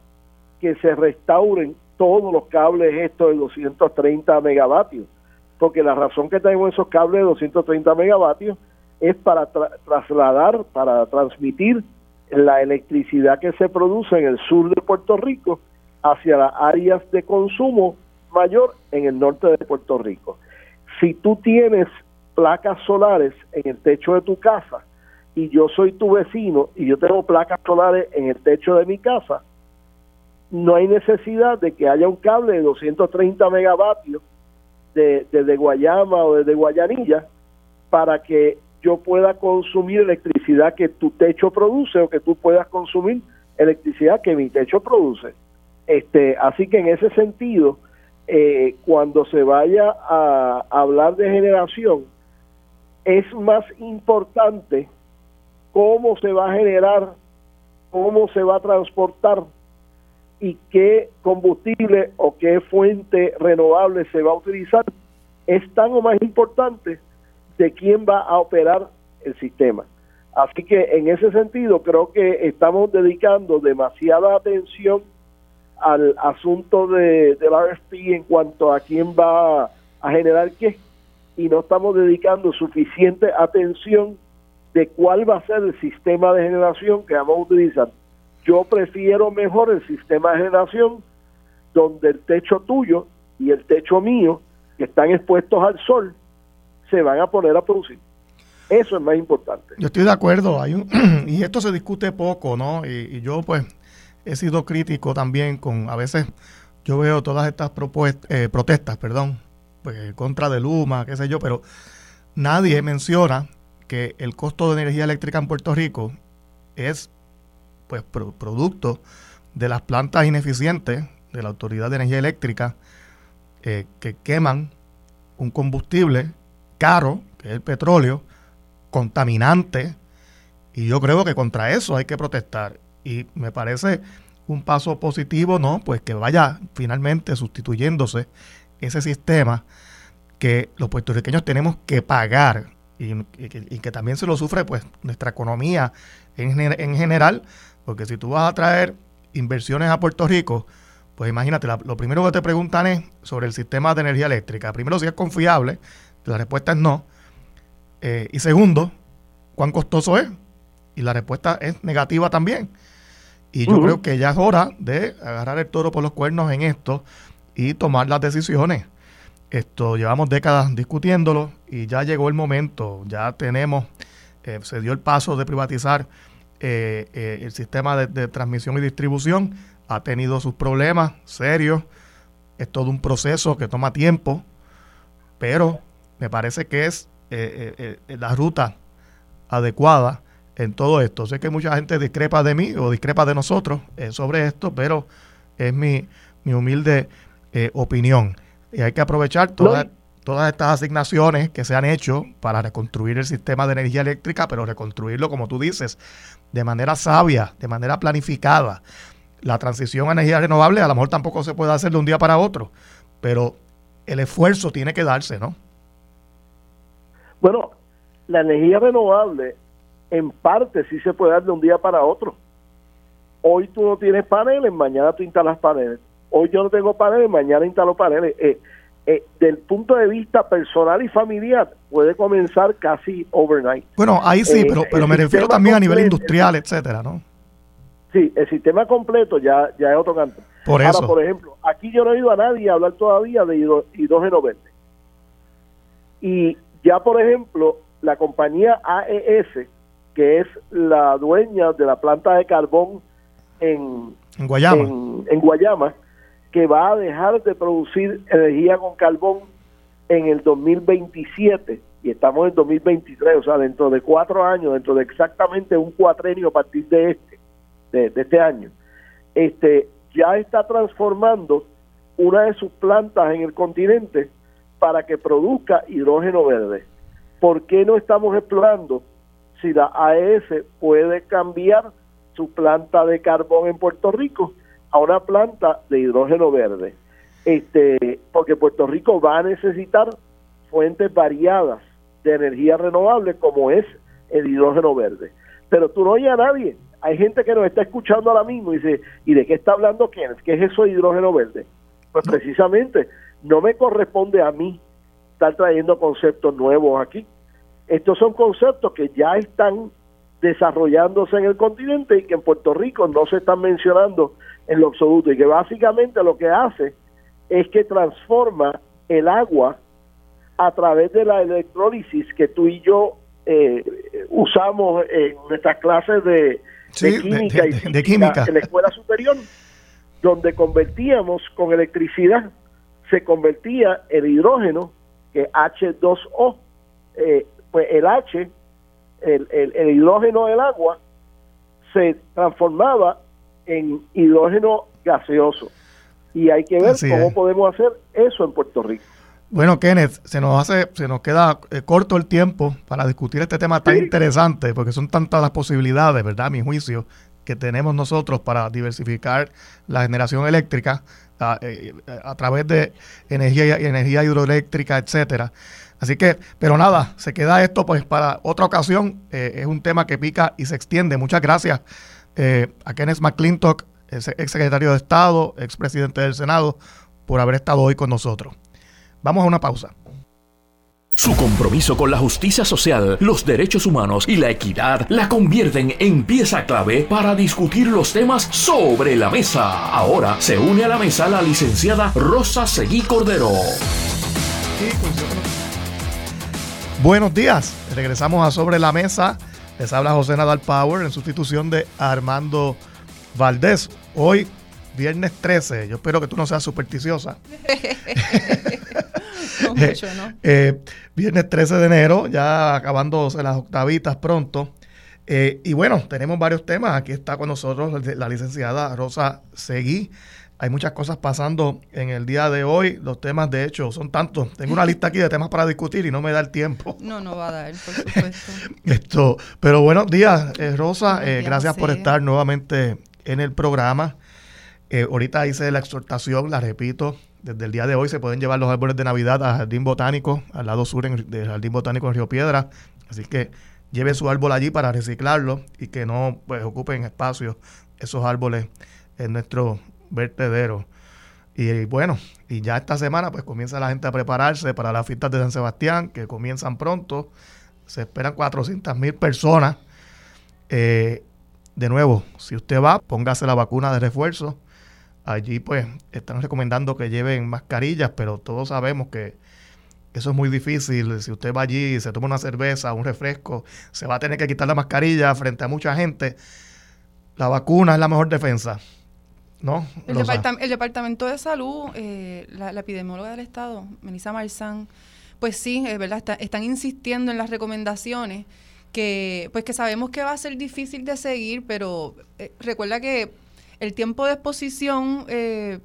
que se restauren todos los cables estos de 230 megavatios porque la razón que tenemos esos cables de 230 megavatios es para trasladar, para transmitir la electricidad que se produce en el sur de Puerto Rico hacia las áreas de consumo mayor en el norte de Puerto Rico. Si tú tienes placas solares en el techo de tu casa y yo soy tu vecino y yo tengo placas solares en el techo de mi casa, no hay necesidad de que haya un cable de 230 megavatios desde de, Guayama o desde Guayanilla para que yo pueda consumir electricidad que tu techo produce o que tú puedas consumir electricidad que mi techo produce. Este, así que en ese sentido, eh, cuando se vaya a, hablar de generación, es más importante cómo se va a generar, cómo se va a transportar y qué combustible o qué fuente renovable se va a utilizar, es tan o más importante de quién va a operar el sistema. Así que en ese sentido creo que estamos dedicando demasiada atención al asunto de, del RFP en cuanto a quién va a generar qué y no estamos dedicando suficiente atención de cuál va a ser el sistema de generación que vamos a utilizar. Yo prefiero mejor el sistema de generación donde el techo tuyo y el techo mío, están expuestos al sol, se van a poner a producir. Eso es más importante. Yo estoy de acuerdo, hay y esto se discute poco, ¿no? Y, yo pues he sido crítico también con, a veces yo veo todas estas propuestas, eh, protestas, perdón, pues, contra de Luma, qué sé yo, pero nadie menciona que el costo de energía eléctrica en Puerto Rico es pues producto de las plantas ineficientes de la Autoridad de Energía Eléctrica eh, que queman un combustible caro, que es el petróleo, contaminante, y yo creo que contra eso hay que protestar. Y me parece un paso positivo, ¿no? Pues que vaya finalmente sustituyéndose ese sistema que los puertorriqueños tenemos que pagar y, que también se lo sufre pues nuestra economía en, en, general, porque si tú vas a traer inversiones a Puerto Rico, pues imagínate, lo primero que te preguntan es sobre el sistema de energía eléctrica. Primero, si es confiable, la respuesta es no. Eh, y segundo, cuán costoso es. Y la respuesta es negativa también. Y yo creo que ya es hora de agarrar el toro por los cuernos en esto y tomar las decisiones. Esto llevamos décadas discutiéndolo y ya llegó el momento, ya tenemos, eh, se dio el paso de privatizar eh, eh, el sistema de, transmisión y distribución, ha tenido sus problemas serios, es todo un proceso que toma tiempo, pero me parece que es la ruta adecuada en todo esto. Sé que mucha gente discrepa de mí o discrepa de nosotros sobre esto, pero es mi, mi humilde opinión. Y hay que aprovechar todas, todas estas asignaciones que se han hecho para reconstruir el sistema de energía eléctrica, pero reconstruirlo, como tú dices, de manera sabia, de manera planificada. La transición a energía renovable a lo mejor tampoco se puede hacer de un día para otro, pero el esfuerzo tiene que darse, ¿no? Bueno, la energía renovable en parte sí se puede dar de un día para otro. Hoy tú no tienes paneles, mañana tú instalas paneles hoy yo no tengo paneles, mañana instalo paneles. Eh, eh, del punto de vista personal y familiar, puede comenzar casi overnight. Bueno, ahí sí, eh, pero, pero me refiero también a nivel industrial, etcétera, ¿no? Sí, el sistema completo ya, ya es otro canto. Por Ahora, por ejemplo, aquí yo no he oído a nadie hablar todavía de hidrógeno verde. Y ya, por ejemplo, la compañía AES, que es la dueña de la planta de carbón en, en Guayama, en Guayama que va a dejar de producir energía con carbón en el 2027 y estamos en 2023, o sea, dentro de cuatro años, dentro de exactamente un cuatrenio a partir de este, de, este año, este, ya está transformando una de sus plantas en el continente para que produzca hidrógeno verde. ¿Por qué no estamos explorando si la AES puede cambiar su planta de carbón en Puerto Rico a una planta de hidrógeno verde, este, porque Puerto Rico va a necesitar fuentes variadas de energía renovable como es el hidrógeno verde. Pero tú no oyes a nadie. Hay gente que nos está escuchando ahora mismo y dice, ¿y de qué está hablando Kenneth? ¿Qué es eso de hidrógeno verde? Pues precisamente no me corresponde a mí estar trayendo conceptos nuevos aquí. Estos son conceptos que ya están desarrollándose en el continente y que en Puerto Rico no se están mencionando en lo absoluto y que básicamente lo que hace es que transforma el agua a través de la electrólisis que tú y yo eh, usamos en nuestras clases de, química y química en la escuela superior, donde convertíamos con electricidad, se convertía el hidrógeno, que H2O, eh, pues el H, el, el, el hidrógeno del agua, se transformaba en hidrógeno gaseoso. Y hay que ver cómo podemos hacer eso en Puerto Rico. Bueno, Kenneth, se nos hace, se nos queda eh, corto el tiempo para discutir este tema tan interesante, porque son tantas las posibilidades, ¿verdad? A mi juicio, que tenemos nosotros para diversificar la generación eléctrica a, eh, a través de energía, energía hidroeléctrica, etcétera. Así que, pero nada, se queda esto pues para otra ocasión. Eh, es un tema que pica y se extiende. Muchas gracias eh, a Kenneth McClintock, ex secretario de Estado, ex presidente del Senado, por haber estado hoy con nosotros. Vamos a una pausa. Su compromiso con la justicia social, los derechos humanos y la equidad la convierten en pieza clave para discutir los temas sobre la mesa. Ahora se une a la mesa la licenciada Rosa Seguí Cordero. Buenos días. regresamos a Sobre la Mesa. Les habla José Nadal Power en sustitución de Armando Valdés. Hoy, viernes 13. Yo espero que tú no seas supersticiosa. no mucho, ¿no? Eh, viernes 13 de enero, ya acabándose las octavitas pronto. Eh, y bueno, tenemos varios temas. Aquí está con nosotros la licenciada Rosa Seguí hay muchas cosas pasando en el día de hoy. Los temas, de hecho, son tantos. Tengo una lista aquí de temas para discutir y no me da el tiempo. No, no va a dar, por supuesto. Esto, pero buenos días, eh, Rosa. Eh, gracias por estar nuevamente en el programa. Eh, ahorita hice la exhortación, la repito. Desde el día de hoy se pueden llevar los árboles de Navidad al Jardín Botánico, al lado sur del Jardín Botánico en Río Piedra. Así que lleve su árbol allí para reciclarlo y que no pues, ocupen espacio esos árboles en nuestro vertedero. Y, bueno, y ya esta semana pues comienza la gente a prepararse para las fiestas de San Sebastián, que comienzan pronto. Se esperan 400 mil personas. Eh, de nuevo, si usted va, póngase la vacuna de refuerzo. Allí pues están recomendando que lleven mascarillas, pero todos sabemos que eso es muy difícil. Si usted va allí y se toma una cerveza, un refresco, se va a tener que quitar la mascarilla frente a mucha gente. La vacuna es la mejor defensa. ¿no? El, Departamento de Salud, eh, la, epidemióloga del Estado, Melissa Marzán, pues sí, es verdad, están insistiendo en las recomendaciones que, pues que sabemos que va a ser difícil de seguir, pero eh, recuerda que el tiempo de exposición eh,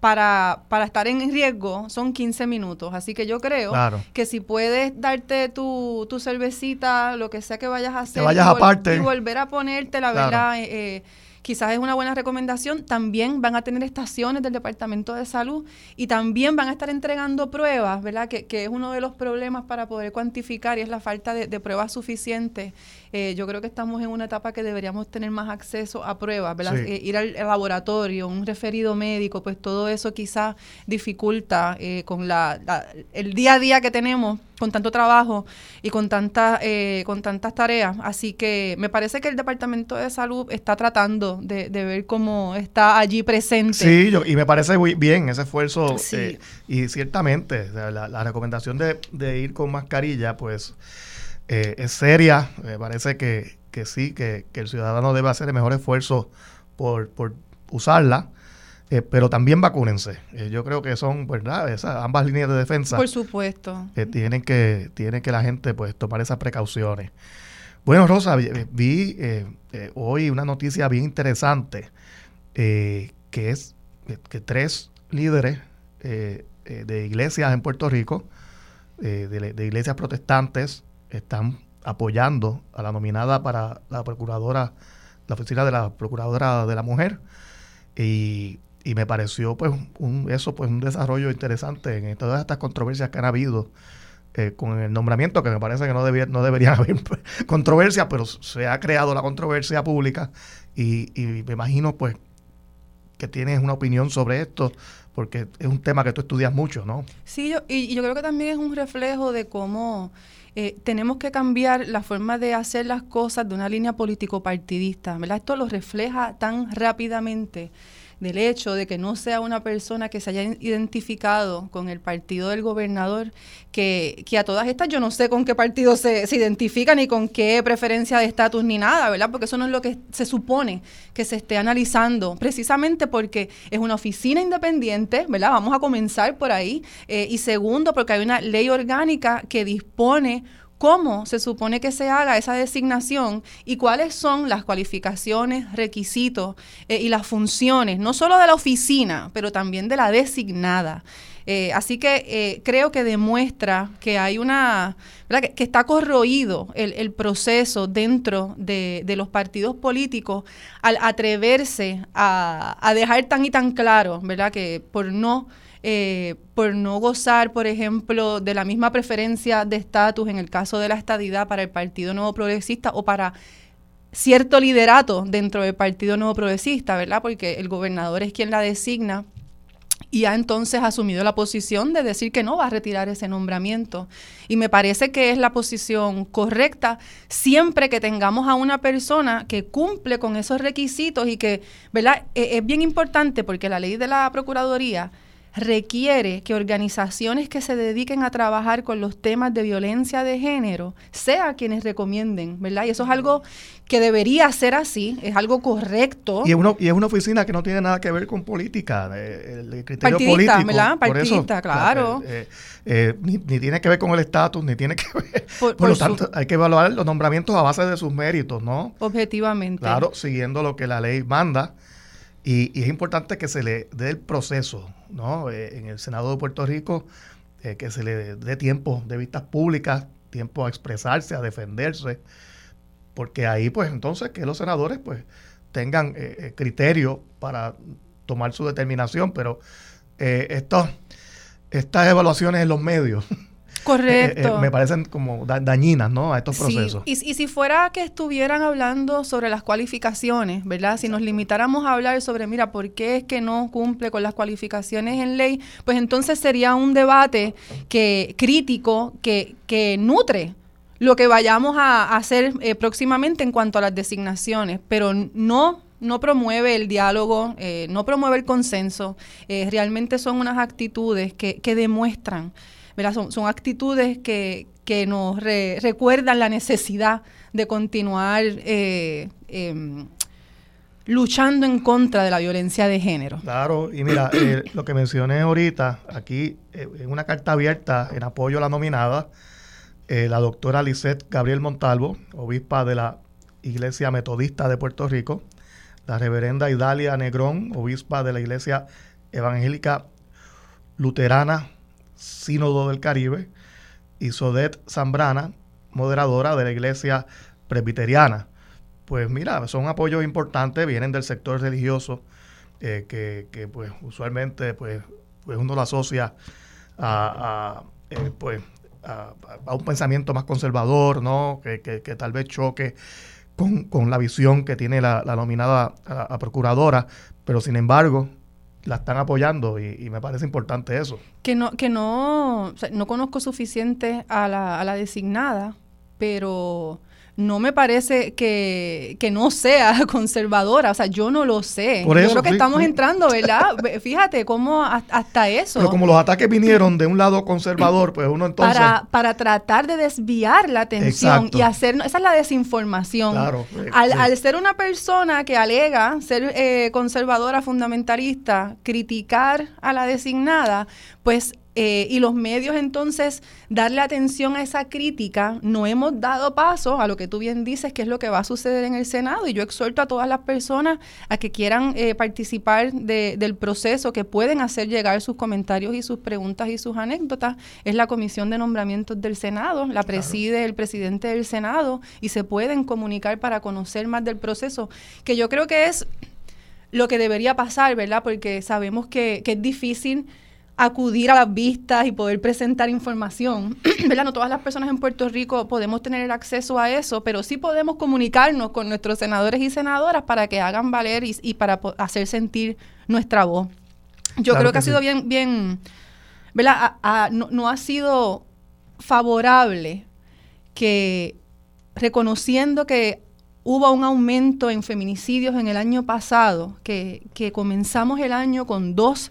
para, para estar en riesgo son 15 minutos. Así que yo creo que si puedes darte tu, tu cervecita, lo que sea que vayas a hacer, vayas aparte. y volver a ponerte, la verdad, eh, quizás es una buena recomendación. También van a tener estaciones del Departamento de Salud y también van a estar entregando pruebas, ¿verdad? Que, que es uno de los problemas para poder cuantificar y es la falta de, pruebas suficientes. Eh, yo creo que estamos en una etapa que deberíamos tener más acceso a pruebas, ¿verdad? Eh, ir al, laboratorio, un referido médico, pues todo eso quizás dificulta eh, con la, el día a día que tenemos con tanto trabajo y con, tanta, eh, con tantas tareas. Así que me parece que el Departamento de Salud está tratando de, ver cómo está allí presente. Sí, y me parece muy bien ese esfuerzo. Eh, y ciertamente, la, recomendación de, ir con mascarilla, pues eh, es seria. Me parece que, que sí, que, que, el ciudadano debe hacer el mejor esfuerzo por, por usarla. Eh, pero también vacúnense. Eh, yo creo que son, ¿verdad? Esas, ambas líneas de defensa. Por supuesto. Tienen que, tienen que la gente pues tomar esas precauciones. Bueno, Rosa, vi eh, hoy una noticia bien interesante, que es que tres líderes de iglesias en Puerto Rico, de, de iglesias protestantes, están apoyando a la nominada para la procuradora, la oficina de la procuradora de la mujer. Y y me pareció pues un, eso pues un desarrollo interesante en todas estas controversias que han habido eh, con el nombramiento, que me parece que no, debía, no debería haber controversia, pero se ha creado la controversia pública y, y me imagino pues que tienes una opinión sobre esto, porque es un tema que tú estudias mucho, ¿no? Sí, yo, y, yo creo que también es un reflejo de cómo eh, tenemos que cambiar la forma de hacer las cosas de una línea político-partidista, ¿verdad? Esto lo refleja tan rápidamente del hecho de que no sea una persona que se haya identificado con el partido del gobernador, que, que a todas estas yo no sé con qué partido se, se identifica ni con qué preferencia de estatus ni nada, ¿verdad? Porque eso no es lo que se supone que se esté analizando, precisamente porque es una oficina independiente, ¿verdad? Vamos a comenzar por ahí. Eh, y segundo, porque hay una ley orgánica que dispone cómo se supone que se haga esa designación y cuáles son las cualificaciones, requisitos eh, y las funciones, no solo de la oficina, pero también de la designada. Eh, así que eh, creo que demuestra que hay una, que, está corroído el, proceso dentro de, los partidos políticos al atreverse a, a, dejar tan y tan claro, ¿verdad? Que por no eh, por no gozar, por ejemplo, de la misma preferencia de estatus en el caso de la estadidad para el Partido Nuevo Progresista o para cierto liderato dentro del Partido Nuevo Progresista, ¿verdad? Porque el gobernador es quien la designa y ha entonces asumido la posición de decir que no va a retirar ese nombramiento. Y me parece que es la posición correcta siempre que tengamos a una persona que cumple con esos requisitos y que, ¿verdad? E-, es bien importante porque la ley de la Procuraduría requiere que organizaciones que se dediquen a trabajar con los temas de violencia de género sean quienes recomienden, ¿verdad? Y eso es algo que debería ser así, es algo correcto. Y es, y es una oficina que no tiene nada que ver con política, el, criterio Partidista, político. ¿verdad? Partidista, claro. Eh, eh, ni, tiene que ver con el estatus, ni tiene que ver... Por, lo tanto, hay que evaluar los nombramientos a base de sus méritos, ¿no? Objetivamente. Claro, siguiendo lo que la ley manda. Y, es importante que se le dé el proceso, ¿no? en el Senado de Puerto Rico, que se le dé tiempo de vistas públicas, tiempo a expresarse, a defenderse porque ahí pues entonces que los senadores pues tengan eh, eh, criterio para tomar su determinación, pero eh, estas evaluaciones en los medios Correcto. me parecen como dañinas, ¿no? A estos procesos. Y, y, si fuera que estuvieran hablando sobre las cualificaciones, ¿verdad? Si nos limitáramos a hablar sobre, mira, ¿por qué es que no cumple con las cualificaciones en ley? Pues entonces sería un debate que crítico que, que nutre lo que vayamos a, hacer eh, próximamente en cuanto a las designaciones, pero no no promueve el diálogo, eh, no promueve el consenso, eh, realmente son unas actitudes que, que demuestran, ¿verdad? Son, son actitudes que, que nos recuerdan la necesidad de continuar em, luchando en contra de la violencia de género. Claro, y mira, lo que mencioné ahorita, aquí, en una carta abierta en apoyo a la nominada, eh, la doctora Lisette Gabriel Montalvo, obispa de la Iglesia Metodista de Puerto Rico, la reverenda Idalia Negrón, obispa de la Iglesia Evangélica Luterana Sínodo del Caribe, y Sodet Zambrana, moderadora de la Iglesia Presbiteriana. Pues mira, son apoyos importantes, vienen del sector religioso, eh, que, pues usualmente pues, pues uno lo asocia a, eh, pues a, un pensamiento más conservador, ¿no? Que, tal vez choque con, la visión que tiene la, nominada a, procuradora, pero sin embargo la están apoyando y, me parece importante eso. Que no, que no, no conozco suficiente a la, a la designada, pero no me parece que, no sea conservadora. O sea, yo no lo sé. Por yo creo que estamos entrando, ¿verdad? Fíjate cómo hasta eso. Pero como los ataques vinieron de un lado conservador, pues uno entonces. Para, para tratar de desviar la atención y hacer. Esa es la desinformación. Claro. Eh, al, ser una persona que alega ser eh, conservadora fundamentalista, criticar a la designada, pues eh, y los medios entonces darle atención a esa crítica, no hemos dado paso a lo que tú bien dices, que es lo que va a suceder en el Senado. Y yo exhorto a todas las personas a que quieran eh, participar del proceso, que pueden hacer llegar sus comentarios y sus preguntas y sus anécdotas. Es la Comisión de Nombramientos del Senado, la preside el presidente del Senado y se pueden comunicar para conocer más del proceso, que yo creo que es lo que debería pasar, ¿verdad? Porque sabemos que, que es difícil acudir a las vistas y poder presentar información. ¿verdad? No todas las personas en Puerto Rico podemos tener el acceso a eso, pero sí podemos comunicarnos con nuestros senadores y senadoras para que hagan valer y, para hacer sentir nuestra voz. Yo creo que, ha sido bien, bien, ¿verdad? no, ha sido favorable que reconociendo que hubo un aumento en feminicidios en el año pasado, que, que comenzamos el año con dos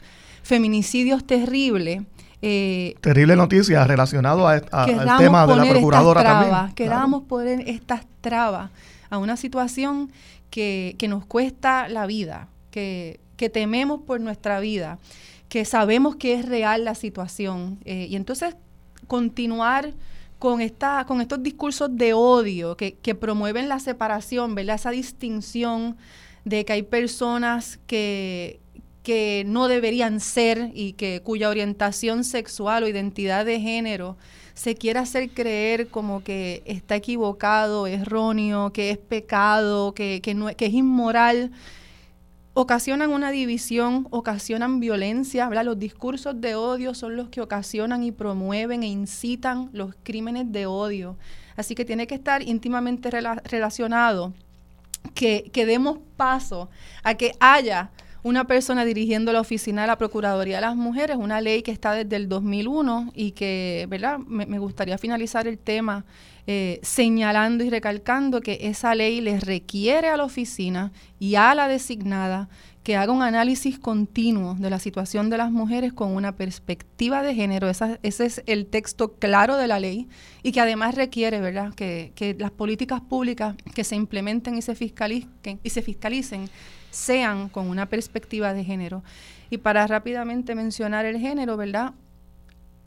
feminicidios terribles. Eh, Terrible noticia relacionado a, al tema de la procuradora también. Querábamos poner estas trabas a una situación que, nos cuesta la vida, que, tememos por nuestra vida, que sabemos que es real la situación. Eh, y entonces continuar con, esta, con estos discursos de odio que, que promueven la separación, ¿verdad? esa distinción de que hay personas que, que no deberían ser y que cuya orientación sexual o identidad de género se quiera hacer creer como que está equivocado, erróneo, que es pecado, que, que, no, que es inmoral, ocasionan una división, ocasionan violencia, Los discursos de odio son los que ocasionan y promueven e incitan los crímenes de odio. Así que tiene que estar íntimamente relacionado que, que demos paso a que haya una persona dirigiendo la oficina de la Procuraduría de las Mujeres, una ley que está desde el 2001 y que, ¿verdad? Me, gustaría finalizar el tema eh, señalando y recalcando que esa ley les requiere a la oficina y a la designada que haga un análisis continuo de la situación de las mujeres con una perspectiva de género. ese es el texto claro de la ley y que además requiere, ¿verdad?, que, que las políticas públicas que se implementen y se fiscalicen, y se fiscalicen sean con una perspectiva de género. Y para rápidamente mencionar el género, ¿verdad?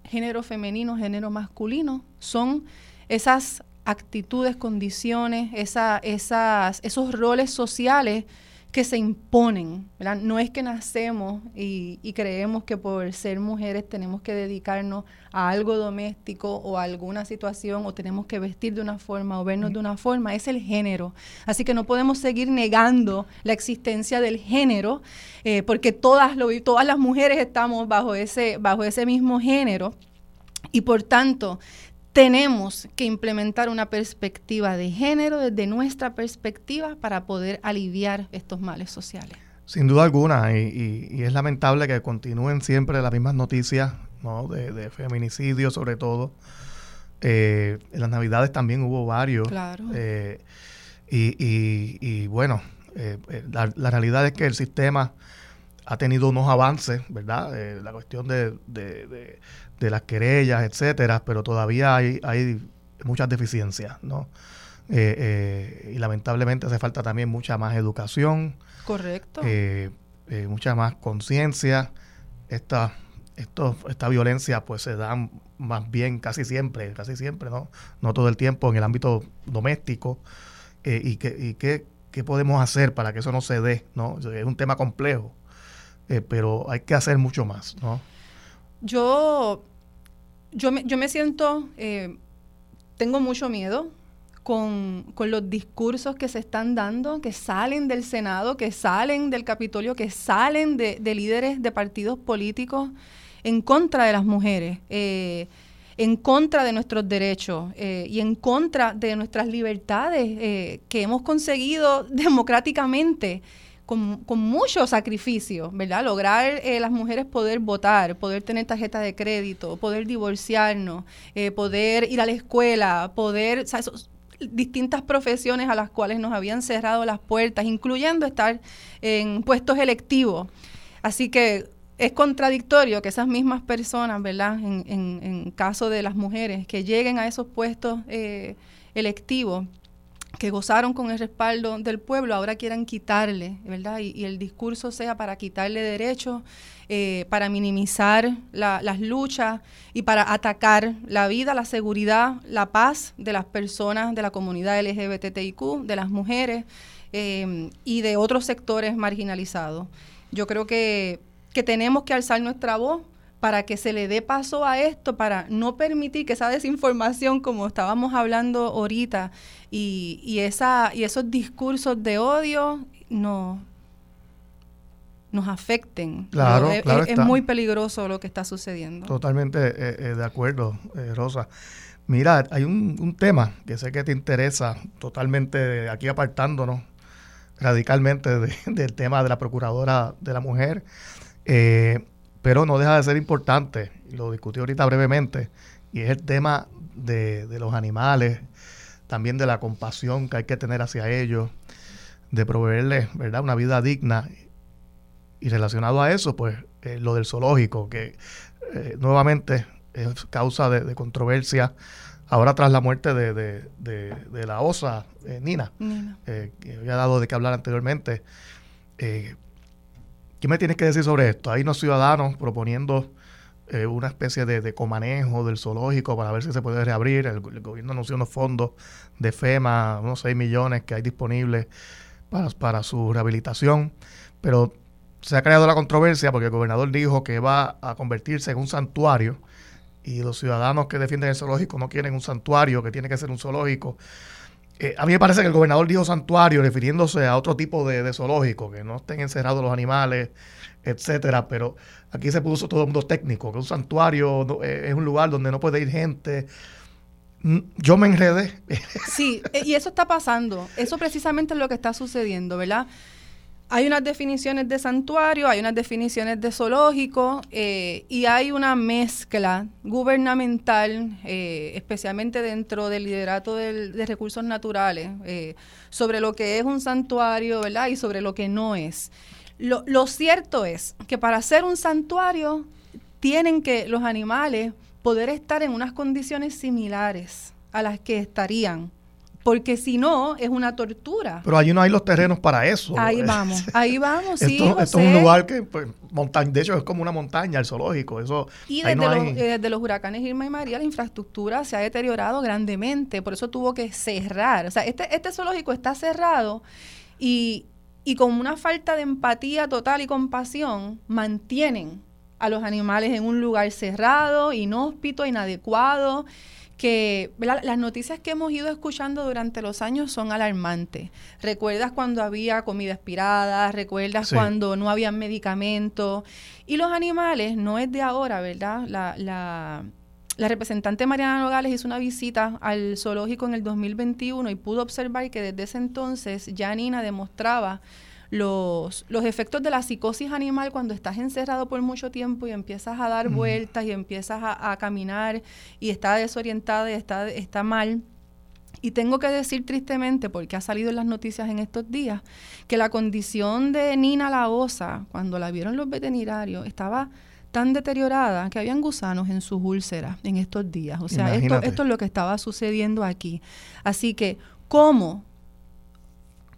Género femenino, género masculino, son esas actitudes, condiciones, esa, esas, esos roles sociales que se imponen. ¿verdad? No es que nacemos y, creemos que por ser mujeres tenemos que dedicarnos a algo doméstico o a alguna situación o tenemos que vestir de una forma o vernos de una forma. Es el género. Así que no podemos seguir negando la existencia del género eh, porque todas, lo, todas las mujeres estamos bajo ese, bajo ese mismo género. Y por tanto, tenemos que implementar una perspectiva de género desde nuestra perspectiva para poder aliviar estos males sociales. Sin duda alguna, y, es lamentable que continúen siempre las mismas noticias ¿no? de, feminicidio sobre todo. Eh, en las navidades también hubo varios. Claro. Eh, y, bueno, eh, la, realidad es que el sistema ha tenido unos avances, ¿verdad? la cuestión de, de las querellas, etcétera, pero todavía hay, hay muchas deficiencias, ¿no? Eh, eh, y lamentablemente hace falta también mucha más educación. Correcto. Eh, mucha más conciencia. Esta, esto, esta violencia pues se da más bien casi siempre, casi siempre, ¿no? No todo el tiempo en el ámbito doméstico. y que, y qué, qué podemos hacer para que eso no se dé, ¿no? Es un tema complejo, pero hay que hacer mucho más, ¿no? Yo yo me, yo me siento, eh, tengo mucho miedo con, los discursos que se están dando, que salen del Senado, que salen del Capitolio, que salen de, líderes de partidos políticos en contra de las mujeres, eh, en contra de nuestros derechos eh, y en contra de nuestras libertades que hemos conseguido democráticamente con, mucho sacrificio, ¿verdad? Lograr eh, las mujeres poder votar, poder tener tarjeta de crédito, poder divorciarnos, eh, poder ir a la escuela, poder, distintas profesiones a las cuales nos habían cerrado las puertas, incluyendo estar en puestos electivos. Así que es contradictorio que esas mismas personas, ¿verdad? En, en, caso de las mujeres que lleguen a esos puestos eh, electivos, que gozaron con el respaldo del pueblo, ahora quieran quitarle, ¿verdad? Y, el discurso sea para quitarle derechos, eh, para minimizar las luchas y para atacar la vida, la seguridad, la paz de las personas de la comunidad LGBTIQ, de las mujeres eh, y de otros sectores marginalizados. Yo creo que, que tenemos que alzar nuestra voz para que se le dé paso a esto, para no permitir que esa desinformación, como estábamos hablando ahorita, y, esa, y esos discursos de odio no, nos afecten. Claro, es, claro es, muy peligroso lo que está sucediendo. Totalmente eh, eh, de acuerdo, eh, Rosa. Mira, hay un, tema que sé que te interesa, totalmente aquí apartándonos radicalmente del tema de la Procuradora de la Mujer. Eh, pero no deja de ser importante, lo discutí ahorita brevemente, y es el tema de, los animales, también de la compasión que hay que tener hacia ellos, de proveerles ¿verdad? una vida digna. Y relacionado a eso, pues eh, lo del zoológico, que eh, nuevamente es causa de, controversia ahora tras la muerte de, la osa eh, Nina, que había dado de qué hablar anteriormente. ¿Qué me tienes que decir sobre esto? Hay unos ciudadanos proponiendo eh, una especie de, comanejo del zoológico para ver si se puede reabrir. El, gobierno anunció unos fondos de FEMA, unos 6 millones que hay disponibles para su rehabilitación. Pero se ha creado la controversia porque el gobernador dijo que va a convertirse en un santuario y los ciudadanos que defienden el zoológico no quieren un santuario, que tiene que ser un zoológico. Eh, a mí me parece que el gobernador dijo santuario refiriéndose a otro tipo de, zoológico, que no estén encerrados los animales, etcétera, pero aquí se puso todo el mundo técnico, que un santuario eh, es un lugar donde no puede ir gente. Mm, yo me enredé. Sí, eh, y eso está pasando. Eso precisamente es lo que está sucediendo, ¿verdad? Hay unas definiciones de santuario, hay unas definiciones de zoológico eh, y hay una mezcla gubernamental, eh, especialmente dentro del liderato de recursos naturales, eh, sobre lo que es un santuario, ¿verdad? Y sobre lo que no es. lo, lo cierto es que para hacer un santuario tienen que los animales poder estar en unas condiciones similares a las que estarían porque si no es una tortura. Pero allí no hay los terrenos para eso. Ahí vamos, ahí vamos, sí. Esto, es un lugar que, pues, de hecho, es como una montaña, el zoológico. Eso, y desde, los, eh, desde los huracanes Irma y María, la infraestructura se ha deteriorado grandemente, por eso tuvo que cerrar. O sea, este, este zoológico está cerrado y, y con una falta de empatía total y compasión mantienen a los animales en un lugar cerrado, inhóspito, inadecuado, que las noticias que hemos ido escuchando durante los años son alarmantes. ¿Recuerdas cuando había comida expirada? ¿Recuerdas cuando no había medicamentos? Y los animales, no es de ahora, ¿verdad? La, la, la representante Mariana Nogales hizo una visita al zoológico en el 2021 y pudo observar que desde ese entonces ya Nina demostraba los, los efectos de la psicosis animal cuando estás encerrado por mucho tiempo y empiezas a dar vueltas y empiezas a, caminar y está desorientada y está, está mal. Y tengo que decir tristemente, porque ha salido en las noticias en estos días, que la condición de Nina la osa, cuando la vieron los veterinarios, estaba tan deteriorada que habían gusanos en sus úlceras en estos días. O sea, esto, esto es lo que estaba sucediendo aquí. Así que, ¿cómo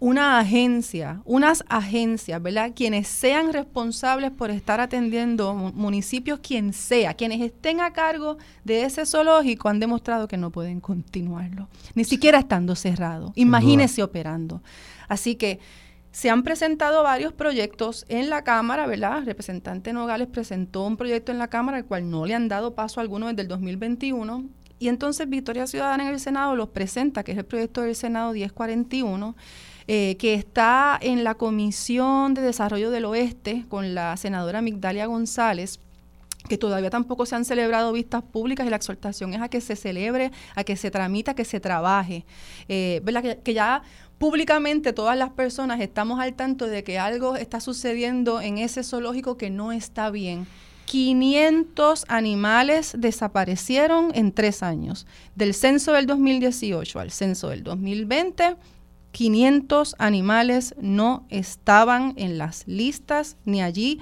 una agencia, unas agencias, ¿verdad? Quienes sean responsables por estar atendiendo municipios, quien sea, quienes estén a cargo de ese zoológico han demostrado que no pueden continuarlo, ni siquiera estando cerrado. Imagínese operando. Así que se han presentado varios proyectos en la Cámara, ¿verdad? El representante Nogales presentó un proyecto en la Cámara al cual no le han dado paso alguno desde el 2021 y entonces Victoria Ciudadana en el Senado los presenta, que es el proyecto del Senado 1041 eh, que está en la Comisión de Desarrollo del Oeste con la senadora Migdalia González que todavía tampoco se han celebrado vistas públicas y la exhortación es a que se celebre, a que se tramita, a que se trabaje. Eh, ¿verdad? Que, ya públicamente todas las personas estamos al tanto de que algo está sucediendo en ese zoológico que no está bien. 500 animales desaparecieron en tres años, del censo del 2018 al censo del 2020 500 animales no estaban en las listas ni allí.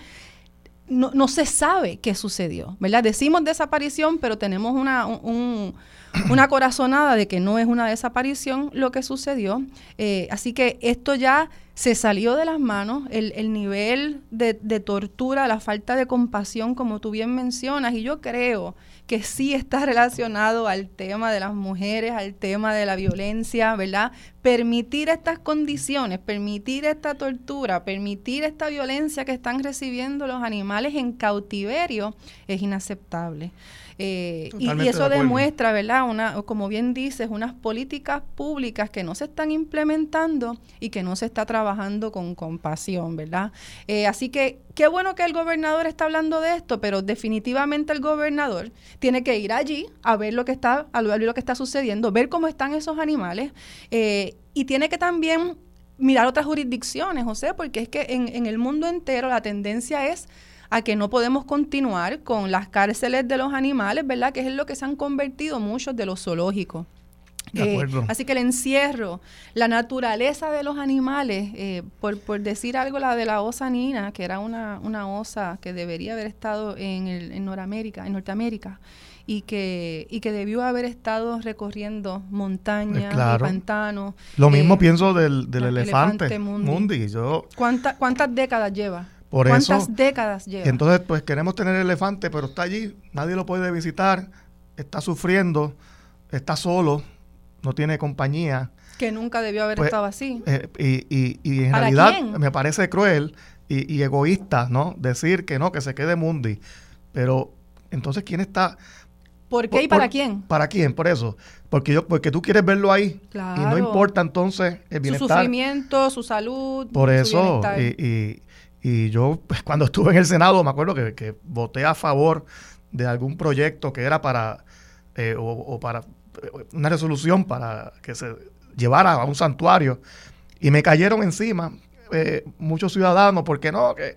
No, no se sabe qué sucedió, ¿verdad? Decimos desaparición, pero tenemos una, una corazonada de que no es una desaparición lo que sucedió. Eh, así que esto ya se salió de las manos, el, el nivel de, de, tortura, la falta de compasión, como tú bien mencionas, y yo creo que sí está relacionado al tema de las mujeres, al tema de la violencia, ¿verdad? Permitir estas condiciones, permitir esta tortura, permitir esta violencia que están recibiendo los animales en cautiverio es inaceptable. Eh, y, eso demuestra, ¿verdad? Una, como bien dices, unas políticas públicas que no se están implementando y que no se está trabajando con compasión, ¿verdad? Eh, así que qué bueno que el gobernador está hablando de esto, pero definitivamente el gobernador tiene que ir allí a ver lo que está, a ver lo que está sucediendo, ver cómo están esos animales eh, y tiene que también mirar otras jurisdicciones, José, porque es que en, en el mundo entero la tendencia es a que no podemos continuar con las cárceles de los animales, ¿verdad? Que es en lo que se han convertido muchos de los zoológicos. Eh, así que el encierro, la naturaleza de los animales, eh, por, por, decir algo, la de la osa nina, que era una, una osa que debería haber estado en, el, en Norteamérica, en Norteamérica y que, y que debió haber estado recorriendo montañas, y pantanos. Lo mismo eh, pienso del, del elefante, Mundi. Yo, ¿Cuántas décadas lleva? Por ¿Cuántas décadas lleva? Entonces, pues queremos tener el elefante, pero está allí, nadie lo puede visitar, está sufriendo, está solo, no tiene compañía. Que nunca debió haber pues, estado así. Eh, y, y, en realidad me parece cruel y, egoísta, ¿no? Decir que no, que se quede Mundi. Pero entonces, ¿quién está? ¿Por qué y para quién? ¿Para quién? Por eso. Porque yo, porque tú quieres verlo ahí. Claro. Y no importa entonces el bienestar. Su sufrimiento, su salud. Por eso. y, y yo, pues, cuando estuve en el Senado, me acuerdo que, voté a favor de algún proyecto que era para, eh, o, para eh, una resolución para que se llevara a un santuario. Y me cayeron encima eh, muchos ciudadanos, porque no, que,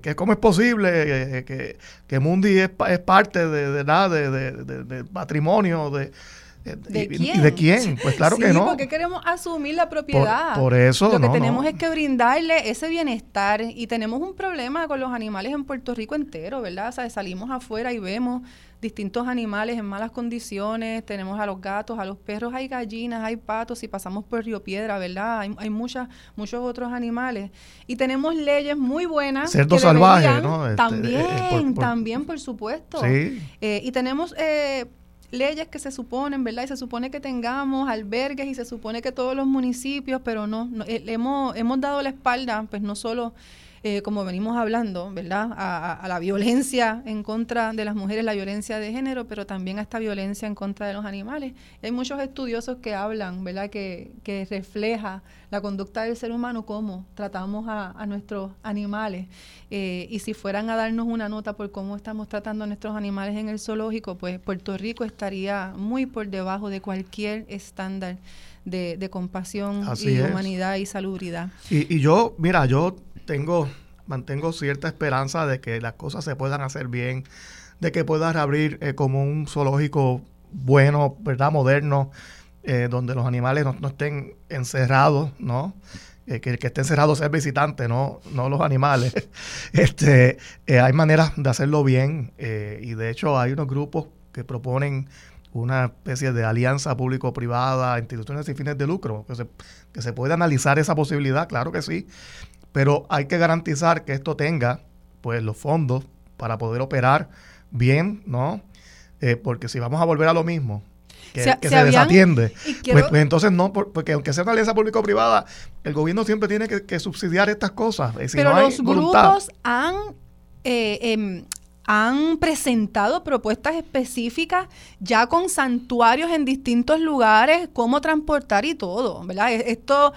que cómo es posible que, que Mundi es, es parte de, de, de, de, patrimonio de, Eh, ¿De quién? ¿De quién? Pues claro que no. porque queremos asumir la propiedad. Por, eso. Lo que tenemos es que brindarle ese bienestar y tenemos un problema con los animales en Puerto Rico entero, ¿verdad? O sea, salimos afuera y vemos distintos animales en malas condiciones, tenemos a los gatos, a los perros, hay gallinas, hay patos, y pasamos por Río Piedra, ¿verdad? Hay, hay muchas, muchos otros animales. Y tenemos leyes muy buenas. Cerdos salvajes, ¿no? Este, también, eh, también, por supuesto. Sí. Eh, y tenemos... Eh, leyes que se suponen, ¿verdad? Y se supone que tengamos albergues y se supone que todos los municipios, pero no, eh, hemos, hemos dado la espalda, pues no solo eh, como venimos hablando, ¿verdad? A, la violencia en contra de las mujeres, la violencia de género, pero también a esta violencia en contra de los animales. hay muchos estudiosos que hablan, ¿verdad? Que, que refleja la conducta del ser humano, cómo tratamos a, nuestros animales. Eh, y si fueran a darnos una nota por cómo estamos tratando a nuestros animales en el zoológico, pues Puerto Rico estaría muy por debajo de cualquier estándar de, compasión y humanidad y salubridad. Y, y yo, mira, yo tengo, mantengo cierta esperanza de que las cosas se puedan hacer bien, de que pueda reabrir eh, como un zoológico bueno, ¿verdad? Moderno, eh, donde los animales no, estén encerrados, ¿no? Eh, que el que esté encerrado sea el visitante, no, no los animales. este, hay maneras de hacerlo bien y de hecho hay unos grupos que proponen una especie de alianza público-privada, instituciones sin fines de lucro, que se, que se puede analizar esa posibilidad, claro que sí, pero hay que garantizar que esto tenga pues los fondos para poder operar bien, ¿no? Eh, porque si vamos a volver a lo mismo, que se, desatiende, pues, pues, entonces no, porque aunque sea una alianza público-privada, el gobierno siempre tiene que, subsidiar estas cosas. pero los grupos han... Eh, em, han presentado propuestas específicas ya con santuarios en distintos lugares, cómo transportar y todo, ¿verdad? E, esto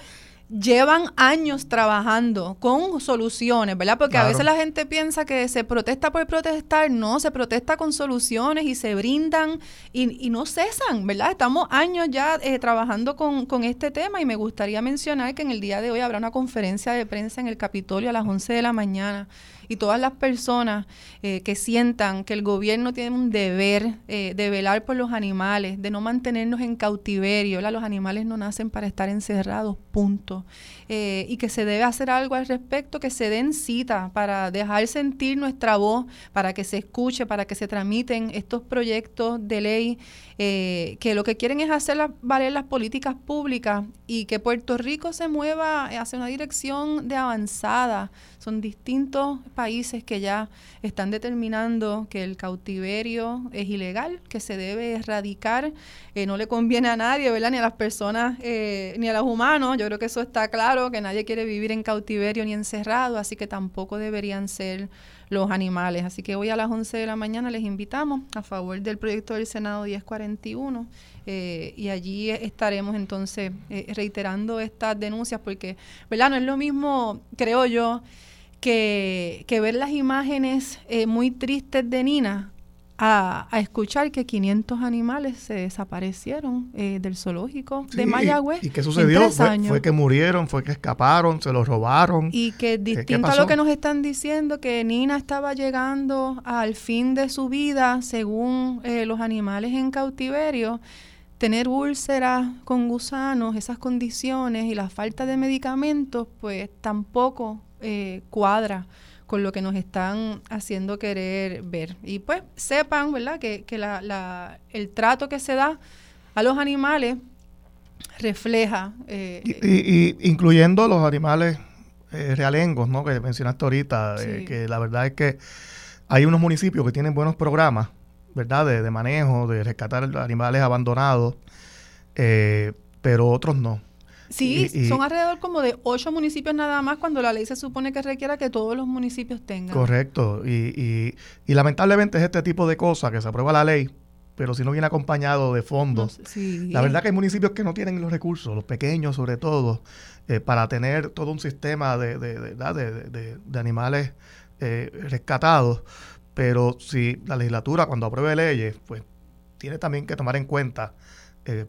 llevan años trabajando con soluciones, ¿verdad? Porque a veces la gente piensa que se protesta por protestar, no, se protesta con soluciones y se brindan y, no cesan, ¿verdad? Estamos años ya eh, trabajando con, con, este tema y me gustaría mencionar que en el día de hoy habrá una conferencia de prensa en el Capitolio a las 11 de la mañana y todas las personas eh, que sientan que el gobierno tiene un deber eh, de velar por los animales, de no mantenernos en cautiverio, los animales no nacen para estar encerrados, punto. Eh, y que se debe hacer algo al respecto, que se den cita para dejar sentir nuestra voz, para que se escuche, para que se tramiten estos proyectos de ley que lo que quieren es hacer valer las políticas públicas y que Puerto Rico se mueva hacia una dirección de avanzada. Son distintos países que ya están determinando que el cautiverio es ilegal, que se debe erradicar, eh, no le conviene a nadie, ¿verdad? Ni a las personas, eh, ni a los humanos. Yo creo que eso está claro, que nadie quiere vivir en cautiverio ni encerrado, así que tampoco deberían ser los animales. Así que hoy a las 11 de la mañana les invitamos a favor del proyecto del Senado 1041 eh, y allí estaremos entonces reiterando estas denuncias porque, ¿verdad? No es lo mismo, creo yo, que, ver las imágenes eh, muy tristes de Nina a, escuchar que 500 animales se desaparecieron eh, del zoológico de Mayagüez. ¿Y, qué sucedió? Fue, que murieron, fue que escaparon, se los robaron. Y que distinto a lo que nos están diciendo, que Nina estaba llegando al fin de su vida, según eh, los animales en cautiverio, tener úlceras con gusanos, esas condiciones y la falta de medicamentos, pues tampoco eh, cuadra con lo que nos están haciendo querer ver. Y pues sepan, ¿verdad?, que, que la, la, el trato que se da a los animales refleja... Eh, y, incluyendo los animales eh, realengos, ¿no?, que mencionaste ahorita, que la verdad es que hay unos municipios que tienen buenos programas, ¿verdad?, de, de manejo, de rescatar animales abandonados, pero otros no. Sí, son alrededor como de ocho municipios nada más cuando la ley se supone que requiera que todos los municipios tengan. Correcto. Y, y, lamentablemente es este tipo de cosas que se aprueba la ley, pero si no viene acompañado de fondos. la verdad que hay municipios que no tienen los recursos, los pequeños sobre todo, eh, para tener todo un sistema de, de, de, de animales eh, rescatados. Pero si la legislatura cuando apruebe leyes, pues tiene también que tomar en cuenta eh,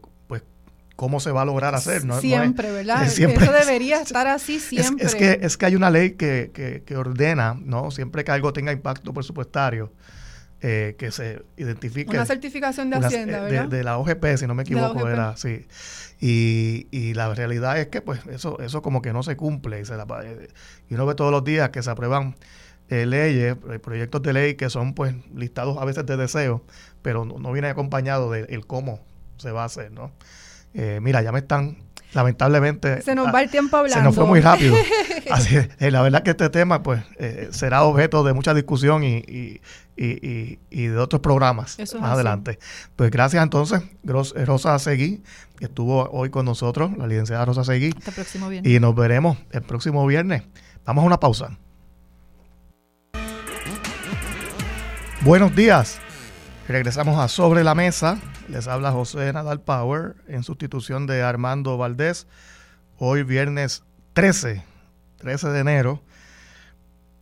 cómo se va a lograr hacer. ¿no? Siempre, ¿verdad? Eso debería estar así siempre. Es, que, es que hay una ley que, que, ordena, ¿no? Siempre que algo tenga impacto presupuestario, eh, que se identifique. Una certificación de Hacienda, ¿verdad? De, la OGP, si no me equivoco, era sí. Y, y, la realidad es que pues eso eso como que no se cumple y, se la, y uno ve todos los días que se aprueban eh, leyes, eh, proyectos de ley que son pues listados a veces de deseo, pero no, viene acompañado del cómo se va a hacer, ¿no? Eh, mira, ya me están lamentablemente se nos va el tiempo hablando. Se nos fue muy rápido. Así la verdad que este tema pues será objeto de mucha discusión y, y, y, de otros programas más adelante. Pues gracias entonces, Rosa Seguí, que estuvo hoy con nosotros, la licenciada Rosa Seguí. Hasta el próximo viernes. Y nos veremos el próximo viernes. Vamos a una pausa. Buenos días. Regresamos a Sobre la Mesa. Les habla José Nadal Power en sustitución de Armando Valdés. Hoy viernes 13, 13 de enero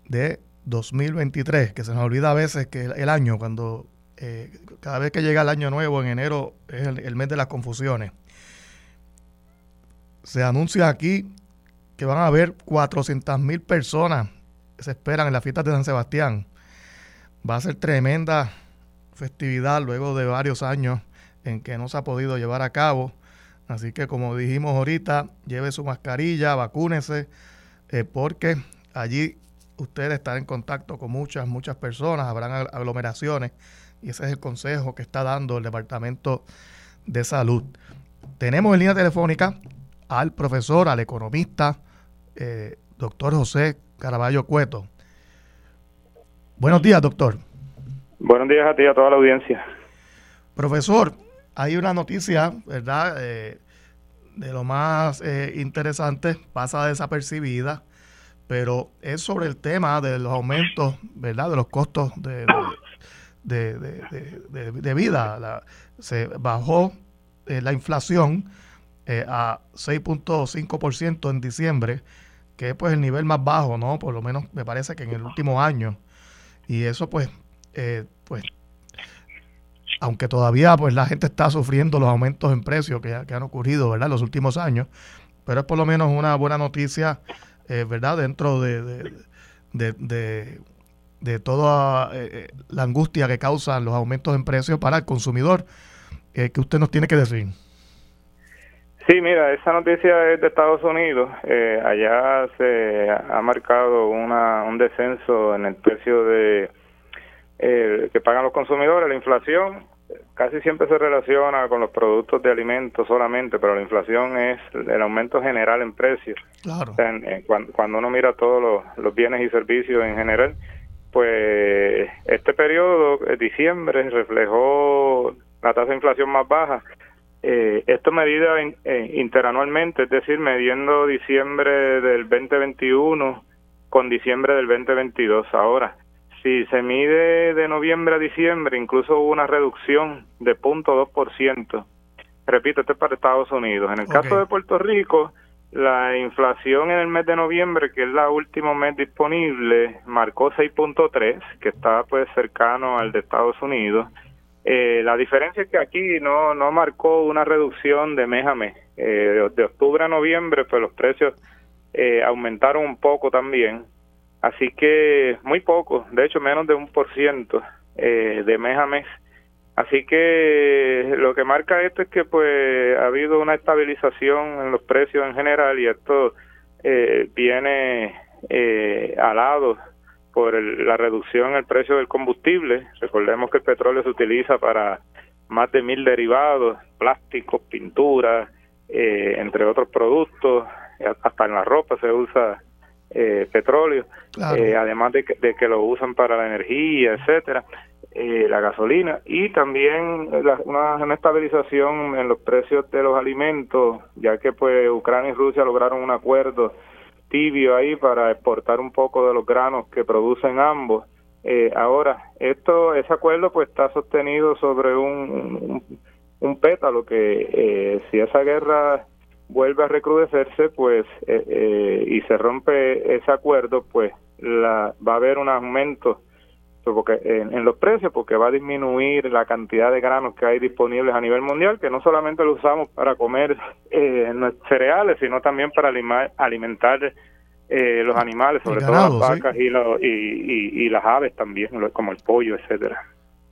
de 2023, que se nos olvida a veces que el, año, cuando eh, cada vez que llega el año nuevo en enero es el, mes de las confusiones. Se anuncia aquí que van a haber 400 mil personas que se esperan en la fiesta de San Sebastián Va a ser tremenda festividad luego de varios años en que no se ha podido llevar a cabo. Así que como dijimos ahorita, lleve su mascarilla, vacúnese, eh, porque allí usted estará en contacto con muchas, muchas personas, habrán aglomeraciones y ese es el consejo que está dando el Departamento de Salud. Tenemos en línea telefónica al profesor, al economista, eh, doctor José Caraballo Cueto. Buenos días, doctor. Buenos días a ti y a toda la audiencia. Profesor, hay una noticia, ¿verdad? Eh, de lo más eh, interesante, pasa desapercibida, pero es sobre el tema de los aumentos, ¿verdad? De los costos de, de, vida. se bajó eh, la inflación a 6.5% en diciembre, que es pues el nivel más bajo, ¿no? Por lo menos me parece que en el último año. Y eso pues, eh, pues, aunque todavía pues la gente está sufriendo los aumentos en precios que, han ocurrido, ¿verdad? En los últimos años, pero es por lo menos una buena noticia, eh, ¿verdad? Dentro de, de, toda eh, la angustia que causan los aumentos en precios para el consumidor, que usted nos tiene que decir. Sí, mira, esa noticia es de Estados Unidos. Eh, allá se ha marcado una, un descenso en el precio de eh, que pagan los consumidores. La inflación casi siempre se relaciona con los productos de alimentos solamente, pero la inflación es el aumento general en precios. Claro. cuando, uno mira todos los, bienes y servicios en general, pues este periodo, diciembre, reflejó la tasa de inflación más baja eh, esto medida eh, interanualmente, es decir, mediendo diciembre del 2021 con diciembre del 2022. Ahora, si se mide de noviembre a diciembre, incluso hubo una reducción de 0.2%. Repito, esto es para Estados Unidos. En el caso de Puerto Rico, la inflación en el mes de noviembre, que es la último mes disponible, marcó 6.3, que está pues cercano al de Estados Unidos. Eh, la diferencia es que aquí no, no marcó una reducción de mes a mes. Eh, de, octubre a noviembre, pues los precios eh, aumentaron un poco también. Así que muy poco, de hecho menos de un por ciento de mes a mes. Así que lo que marca esto es que pues ha habido una estabilización en los precios en general y esto viene al lado por la reducción en el precio del combustible. Recordemos que el petróleo se utiliza para más de mil derivados, plásticos, pinturas, eh, entre otros productos, hasta en la ropa se usa eh, petróleo, eh, además de que, de que, lo usan para la energía, etcétera, la gasolina y también una, una, estabilización en los precios de los alimentos, ya que pues Ucrania y Rusia lograron un acuerdo tibio ahí para exportar un poco de los granos que producen ambos. Eh, ahora, esto, ese acuerdo pues está sostenido sobre un, un, pétalo que eh, si esa guerra vuelve a recrudecerse, pues, eh, y se rompe ese acuerdo, pues la, va a haber un aumento porque en, los precios porque va a disminuir la cantidad de granos que hay disponibles a nivel mundial que no solamente lo usamos para comer eh, cereales sino también para alimentar eh, los animales sobre todo las vacas y, y, y, las aves también como el pollo etcétera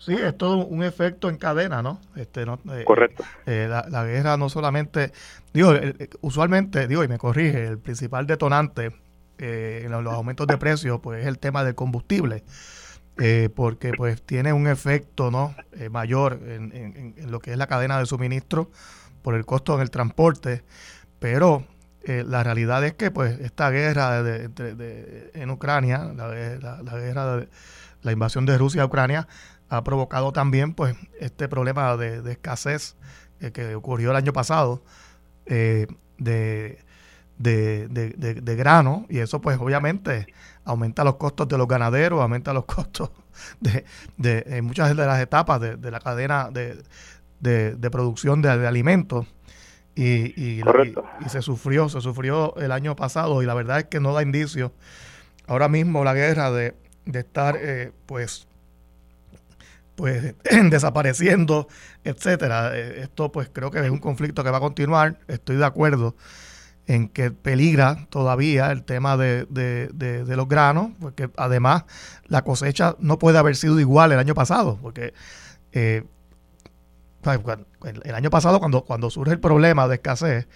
Sí, es todo un efecto en cadena, ¿no? Este, no eh, Correcto. Eh, la, guerra no solamente, digo, usualmente, digo, y me corrige, el principal detonante en los, aumentos de precios, pues es el tema del combustible, porque pues tiene un efecto, ¿no? mayor en, lo que es la cadena de suministro por el costo en el transporte, pero la realidad es que pues esta guerra de, en Ucrania, la, la guerra de la invasión de Rusia a Ucrania, ha provocado también pues este problema de, escasez eh, que ocurrió el año pasado eh, de, de, grano. Y eso pues obviamente aumenta los costos de los ganaderos, aumenta los costos de, en muchas de las etapas de, la cadena de, producción de, alimentos. Y, y, se sufrió, se sufrió el año pasado. Y la verdad es que no da indicio. Ahora mismo la guerra de, estar eh, pues pues desapareciendo, etcétera. Eh, esto pues creo que es un conflicto que va a continuar. Estoy de acuerdo en que peligra todavía el tema de, de, los granos, porque además la cosecha no puede haber sido igual el año pasado, porque eh, el año pasado cuando, cuando surge el problema de escasez,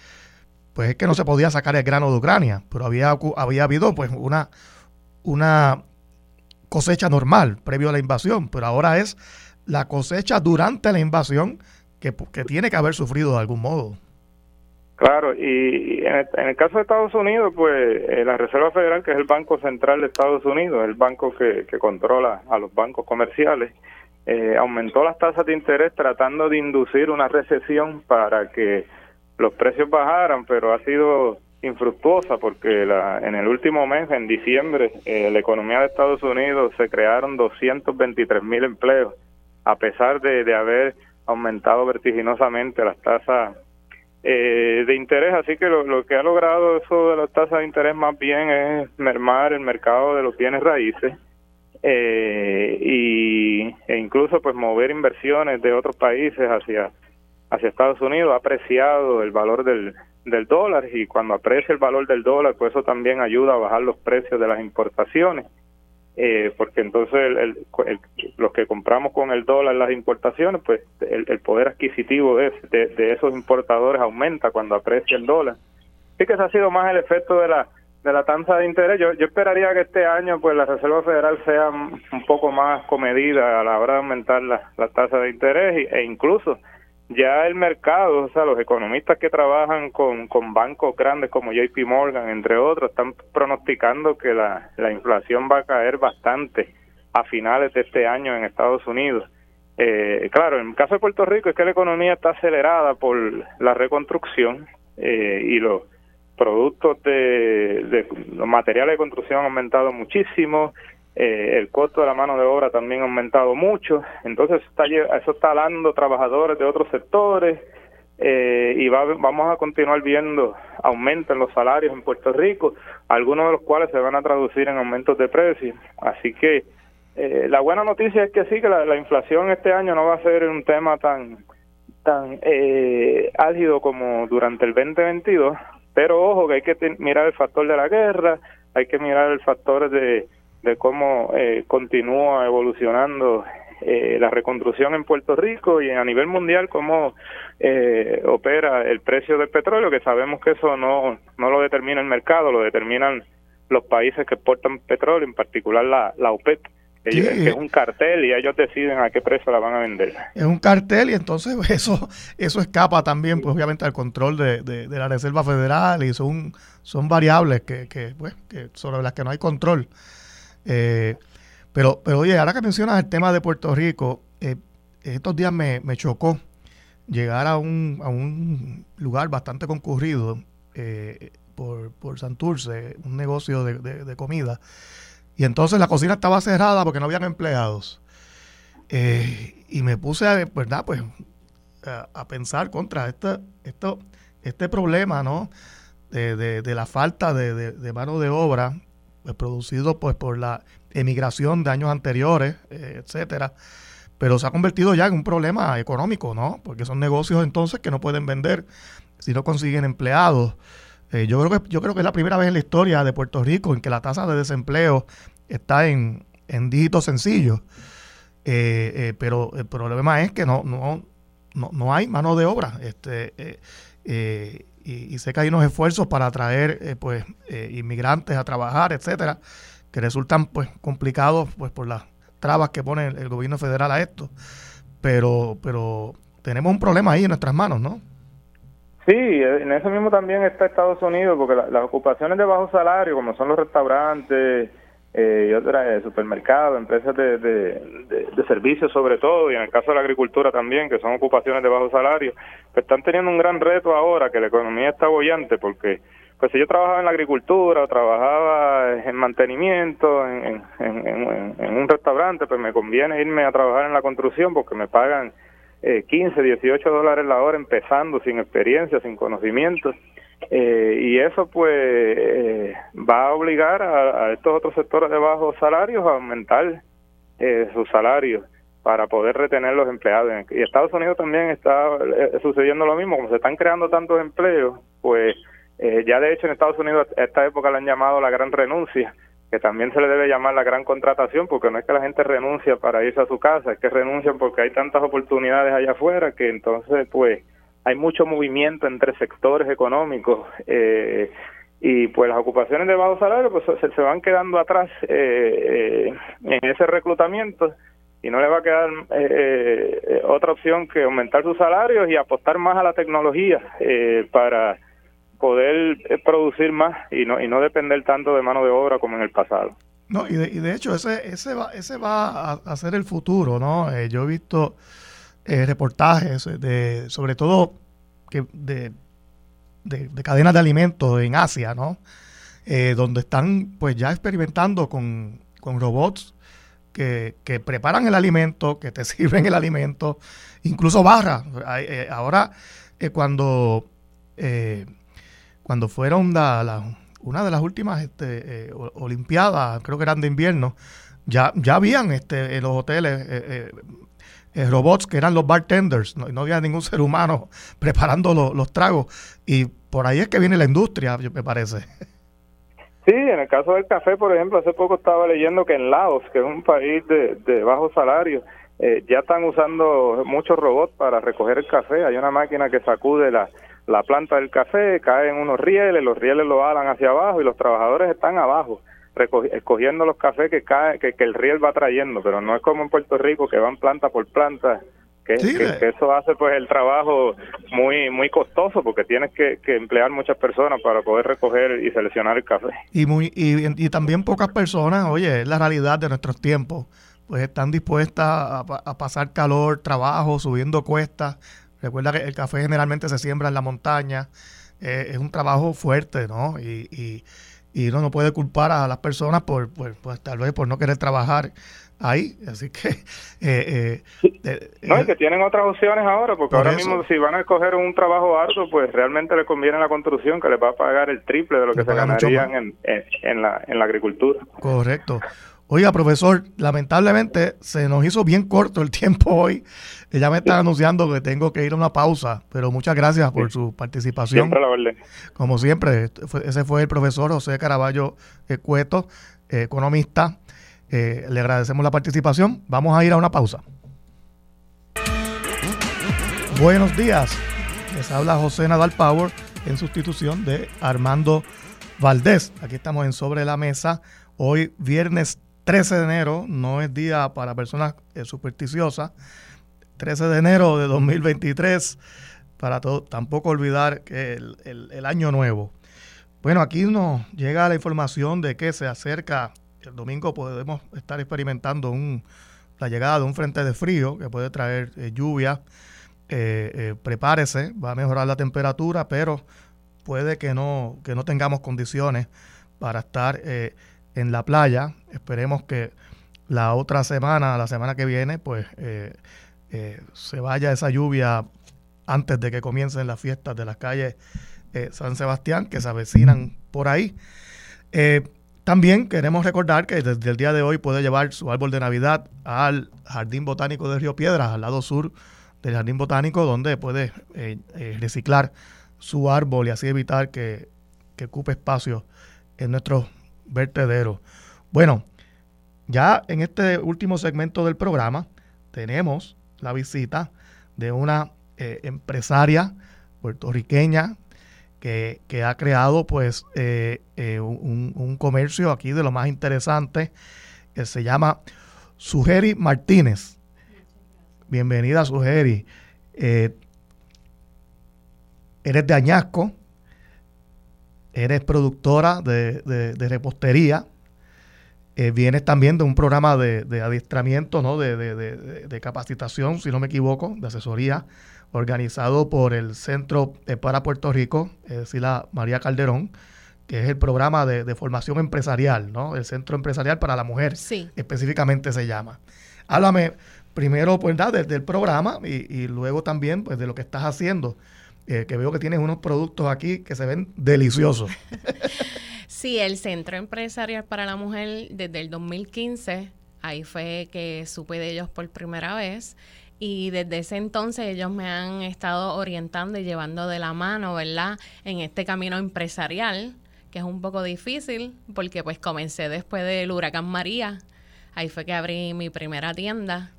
pues es que no se podía sacar el grano de Ucrania, pero había, había habido pues una, una cosecha normal previo a la invasión, pero ahora es la cosecha durante la invasión que, tiene que haber sufrido de algún modo. Claro, y, en, el, caso de Estados Unidos, pues eh, la Reserva Federal, que es el Banco Central de Estados Unidos, el banco que, controla a los bancos comerciales, eh, aumentó las tasas de interés tratando de inducir una recesión para que los precios bajaran, pero ha sido infructuosa porque la, en el último mes, en diciembre, eh, la economía de Estados Unidos se crearon 223 mil empleos, a pesar de, haber aumentado vertiginosamente las tasas eh, de interés. Así que lo, que ha logrado eso de las tasas de interés más bien es mermar el mercado de los bienes raíces. Eh, y e incluso pues mover inversiones de otros países hacia hacia Estados Unidos ha apreciado el valor del, del dólar y cuando aprecia el valor del dólar, pues eso también ayuda a bajar los precios de las importaciones, eh, porque entonces el, los que compramos con el dólar las importaciones, pues el, poder adquisitivo de, de, esos importadores aumenta cuando aprecia el dólar. Así que ese ha sido más el efecto de la de la tasa de interés. Yo, yo esperaría que este año pues la Reserva Federal sea un poco más comedida a la hora de aumentar la, la tasa de interés e incluso ya el mercado, o sea, los economistas que trabajan con, con bancos grandes como JP Morgan, entre otros, están pronosticando que la, la inflación va a caer bastante a finales de este año en Estados Unidos. Eh, claro, en el caso de Puerto Rico es que la economía está acelerada por la reconstrucción eh, y los productos de, de los materiales de construcción han aumentado muchísimo, eh, el costo de la mano de obra también ha aumentado mucho, entonces está, eso está dando trabajadores de otros sectores eh, y vamos a continuar viendo aumentos en los salarios en Puerto Rico, algunos de los cuales se van a traducir en aumentos de precios. Así que eh, la buena noticia es que sí, que la, inflación este año no va a ser un tema tan tan álgido como durante el 2022, pero ojo que hay que mirar el factor de la guerra, hay que mirar el factor de de cómo eh, continúa evolucionando eh, la reconstrucción en Puerto Rico y a nivel mundial cómo eh, opera el precio del petróleo, que sabemos que eso no, no lo determina el mercado, lo determinan los países que exportan petróleo, en particular la, la OPEP. que es un cartel y ellos deciden a qué precio la van a vender. Es un cartel y entonces eso eso escapa también, pues obviamente al control de, de, la Reserva Federal y son, son variables que, que, pues, que sobre las que no hay control. Eh, pero, pero oye, ahora que mencionas el tema de Puerto Rico, eh, estos días me, chocó llegar a un, a un lugar bastante concurrido eh, por, por Santurce, un negocio de, comida. Y entonces la cocina estaba cerrada porque no habían empleados. y me puse, a, ¿verdad? Pues a, pensar contra esto, este problema, ¿no? De, de la falta de, mano de obra producido pues por la emigración de años anteriores, eh, etcétera. Pero se ha convertido ya en un problema económico, ¿no? Porque son negocios entonces que no pueden vender si no consiguen empleados. Eh, yo creo que yo creo que es la primera vez en la historia de Puerto Rico en que la tasa de desempleo está en, en dígitos sencillos. pero el problema es que no, no, no, hay mano de obra. Este, y, sé que hay unos esfuerzos para atraer pues inmigrantes a trabajar, etcétera, que resultan pues complicados pues por las trabas que pone el, gobierno federal a esto. Pero, pero tenemos un problema ahí en nuestras manos, ¿no? Sí, en eso mismo también está Estados Unidos, porque las ocupaciones de bajo salario, como son los restaurantes eh, y otras eh, supermercados, empresas de, de, servicios sobre todo, y en el caso de la agricultura también, que son ocupaciones de bajo salario, pues están teniendo un gran reto ahora, que la economía está bollante, porque pues si yo trabajaba en la agricultura o trabajaba en mantenimiento, en, en, un restaurante, pues me conviene irme a trabajar en la construcción porque me pagan eh, 15, 18 dólares la hora empezando sin experiencia, sin conocimiento. Eh, y eso pues eh, va a obligar a, estos otros sectores de bajos salarios a aumentar eh, sus salarios para poder retener los empleados. Y Estados Unidos también está sucediendo lo mismo, como se están creando tantos empleos, pues eh, ya de hecho en Estados Unidos a esta época le han llamado la gran renuncia, que también se le debe llamar la gran contratación, porque no es que la gente renuncia para irse a su casa, es que renuncian porque hay tantas oportunidades allá afuera que entonces pues hay mucho movimiento entre sectores económicos eh, y pues las ocupaciones de bajo salario pues se, van quedando atrás eh, en ese reclutamiento y no le va a quedar otra opción que aumentar sus salarios y apostar más a la tecnología para poder eh, producir más y no y no depender tanto de mano de obra como en el pasado. No, y de, y de hecho ese ese va ese va a, ser el futuro, ¿no? Eh, yo he visto eh, reportajes de sobre todo que de, de, cadenas de alimentos en Asia, ¿no? donde están pues ya experimentando con, con robots que, preparan el alimento, que te sirven el alimento, incluso barra. ahora cuando cuando fueron una de las últimas este, eh, Olimpiadas, creo que eran de invierno, ya, ya habían este, en los hoteles eh, eh, robots que eran los bartenders, no, no había ningún ser humano preparando los tragos. Y por ahí es que viene la industria, me parece. Sí, en el caso del café, por ejemplo, hace poco estaba leyendo que en Laos, que es un país de, de bajo salario, ya están usando muchos robots para recoger el café. Hay una máquina que sacude la, la planta del café, cae en unos rieles, los rieles lo alan hacia abajo y los trabajadores están abajo escogiendo los cafés que cae que, el riel va trayendo, pero no es como en Puerto Rico que van planta por planta. Que, eso hace pues el trabajo muy muy costoso porque tienes que, emplear muchas personas para poder recoger y seleccionar el café. Y, muy, y, también pocas personas, oye, es la realidad de nuestros tiempos, pues están dispuestas a, a pasar calor, trabajo, subiendo cuestas, Recuerda que el café generalmente se siembra en la montaña, eh, es un trabajo fuerte, ¿no? Y, y, uno no puede culpar a las personas por, pues tal vez por no querer trabajar ahí, así que... Eh, eh, no, es que tienen otras opciones ahora, porque ahora mismo si van a escoger un trabajo arduo, pues realmente les conviene la construcción, que les va a pagar el triple de lo que se ganarían en, en, la, en la agricultura. Correcto. Oiga, profesor, lamentablemente se nos hizo bien corto el tiempo hoy. Ya me está anunciando que tengo que ir a una pausa, pero muchas gracias por su participación. Siempre la orden. Como siempre, ese fue el profesor José Caraballo Cueto, economista. Eh, le agradecemos la participación. Vamos a ir a una pausa. Buenos días. Les habla José Nadal Power en sustitución de Armando Valdés. Aquí estamos en Sobre la Mesa. Hoy, viernes 13 de enero, no es día para personas eh, supersticiosas. 13 de enero de 2023, para todo, tampoco olvidar que el, año nuevo. Bueno, aquí nos llega la información de que se acerca, el domingo podemos estar experimentando un, la llegada de un frente de frío que puede traer eh, lluvia. Eh, prepárese, va a mejorar la temperatura, pero puede que no, que no tengamos condiciones para estar en la playa. Esperemos que la otra semana, la semana que viene, pues eh, eh, se vaya esa lluvia antes de que comiencen las fiestas de las calles eh, San Sebastián que se avecinan por ahí. También queremos recordar que desde el día de hoy puede llevar su árbol de Navidad al Jardín Botánico de Río Piedras, al lado sur del Jardín Botánico, donde puede reciclar su árbol y así evitar que, que ocupe espacio en nuestros vertedero. Bueno, ya en este último segmento del programa tenemos la visita de una eh, empresaria puertorriqueña que, ha creado pues eh, eh, un, comercio aquí de lo más interesante que se llama Sugeri Martínez. Bienvenida Sugeri. eres de Añasco, eres productora de, repostería, vienes también de un programa de, adiestramiento, ¿no? de, capacitación, si no me equivoco, de asesoría organizado por el Centro para Puerto Rico, es decir, la María Calderón, que es el programa de, formación empresarial, ¿no? El Centro Empresarial para la Mujer, sí. específicamente se llama. Háblame primero, pues, del programa y, luego también, pues, de lo que estás haciendo, eh, que veo que tienes unos productos aquí que se ven deliciosos. sí, el Centro Empresarial para la Mujer, desde el 2015, ahí fue que supe de ellos por primera vez y desde ese entonces ellos me han estado orientando y llevando de la mano, ¿verdad? En este camino empresarial, que es un poco difícil porque pues comencé después del huracán María, ahí fue que abrí mi primera tienda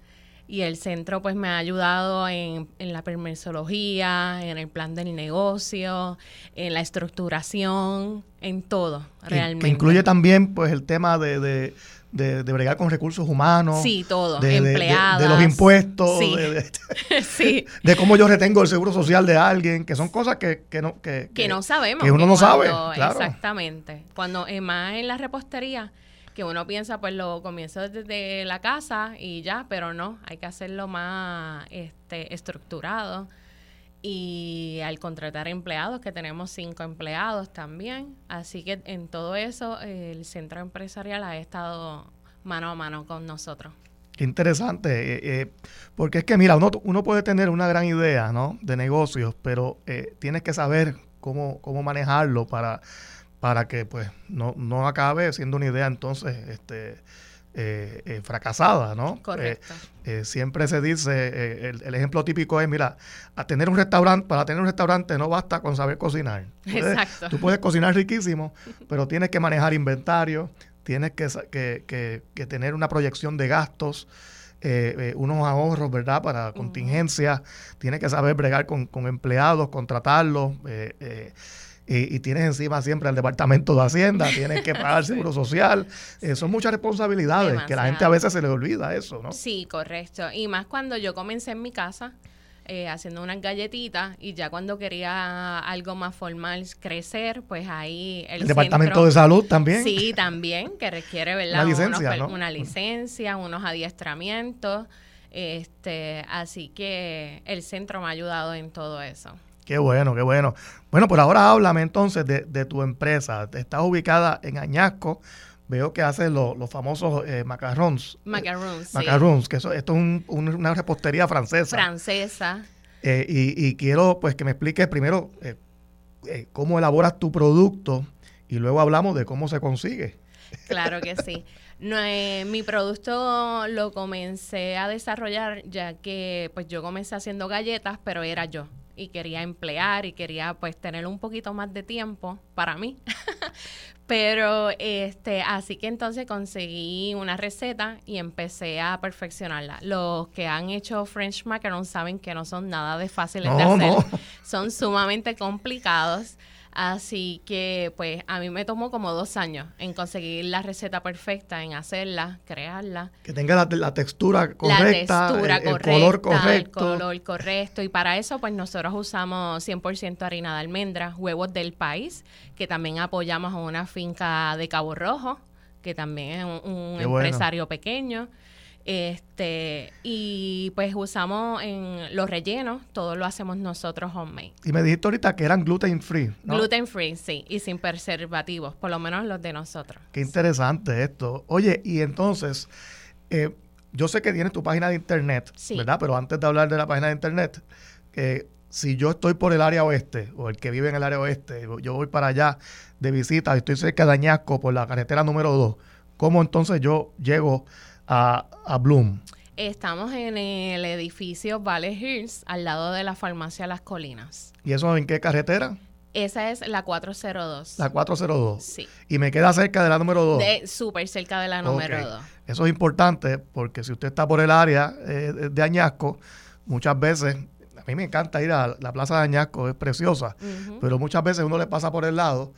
y el centro pues me ha ayudado en, en la permisología, en el plan del negocio, en la estructuración, en todo, realmente. Que incluye también pues el tema de de, de, bregar con recursos humanos. Sí, todo. De, Empleadas. De, los impuestos. Sí. De, cómo yo retengo el seguro social de alguien, que son cosas que, que no que, que, no sabemos. Que uno no sabe. Exactamente. Cuando eh, más en la repostería, que uno piensa, pues lo comienzo desde la casa y ya, pero no, hay que hacerlo más este, estructurado y al contratar empleados, que tenemos cinco empleados también. Así que en todo eso el centro empresarial ha estado mano a mano con nosotros. Qué interesante, eh, eh, porque es que mira, uno, uno, puede tener una gran idea ¿no? de negocios, pero eh, tienes que saber cómo, cómo manejarlo para, para que pues no, no acabe siendo una idea entonces este, eh, eh, fracasada, ¿no? Correcto. Eh, siempre se dice, el, ejemplo típico es, mira, a tener un restaurante, para tener un restaurante no basta con saber cocinar. Exacto. Tú puedes cocinar riquísimo, pero tienes que manejar inventario, tienes que, que, tener una proyección de gastos, unos ahorros, ¿verdad? Para contingencias, tienes que saber bregar con, con empleados, contratarlos. Eh, y, tienes encima siempre el departamento de Hacienda, tienes que pagar seguro social. Eh, son muchas responsabilidades que la gente a veces se le olvida eso, ¿no? Sí, correcto. Y más cuando yo comencé en mi casa. Eh, haciendo unas galletitas y ya cuando quería algo más formal crecer, pues ahí el, departamento de salud también. Sí, también, que requiere, ¿verdad? Una licencia, Una licencia, unos adiestramientos. Este, así que el centro me ha ayudado en todo eso. Qué bueno, qué bueno. Bueno, por ahora háblame entonces de, tu empresa. Estás ubicada en Añasco. Veo que haces los famosos eh, macarons. Macarons, Macarons, que eso, esto es una repostería francesa. Francesa. Eh, y, quiero pues que me expliques primero eh, cómo elaboras tu producto y luego hablamos de cómo se consigue. Claro que sí. No, mi producto lo comencé a desarrollar ya que pues yo comencé haciendo galletas, pero era yo y quería emplear y quería pues tener un poquito más de tiempo para mí. Pero este, así que entonces conseguí una receta y empecé a perfeccionarla. Los que han hecho French macarons saben que no son nada de fáciles de hacer. Son sumamente complicados. Así que pues a mí me tomó como dos años en conseguir la receta perfecta, en hacerla, crearla. Que tenga la, textura correcta, la el, color correcto. El color correcto. Y para eso pues nosotros usamos 100% harina de almendras, huevos del país, que también apoyamos a una finca de Cabo Rojo, que también es un, empresario pequeño. Este, y pues usamos en los rellenos, todo lo hacemos nosotros homemade. Y me dijiste ahorita que eran gluten free. Gluten free, sí, y sin preservativos, por lo menos los de nosotros. Qué interesante esto. Oye, y entonces, eh, yo sé que tienes tu página de internet, ¿verdad? Pero antes de hablar de la página de internet, eh, si yo estoy por el área oeste, o el que vive en el área oeste, yo voy para allá de visita, estoy cerca de Añasco por la carretera número 2, ¿cómo entonces yo llego a, Bloom? Estamos en el edificio Valley Hills, al lado de la farmacia Las Colinas. ¿Y eso en qué carretera? Esa es la 402. La 402. Sí. Y me queda cerca de la número 2. Súper cerca de la número 2. Eso es importante porque si usted está por el área eh, de Añasco, muchas veces, a mí me encanta ir a la plaza de Añasco, es preciosa, pero muchas veces uno le pasa por el lado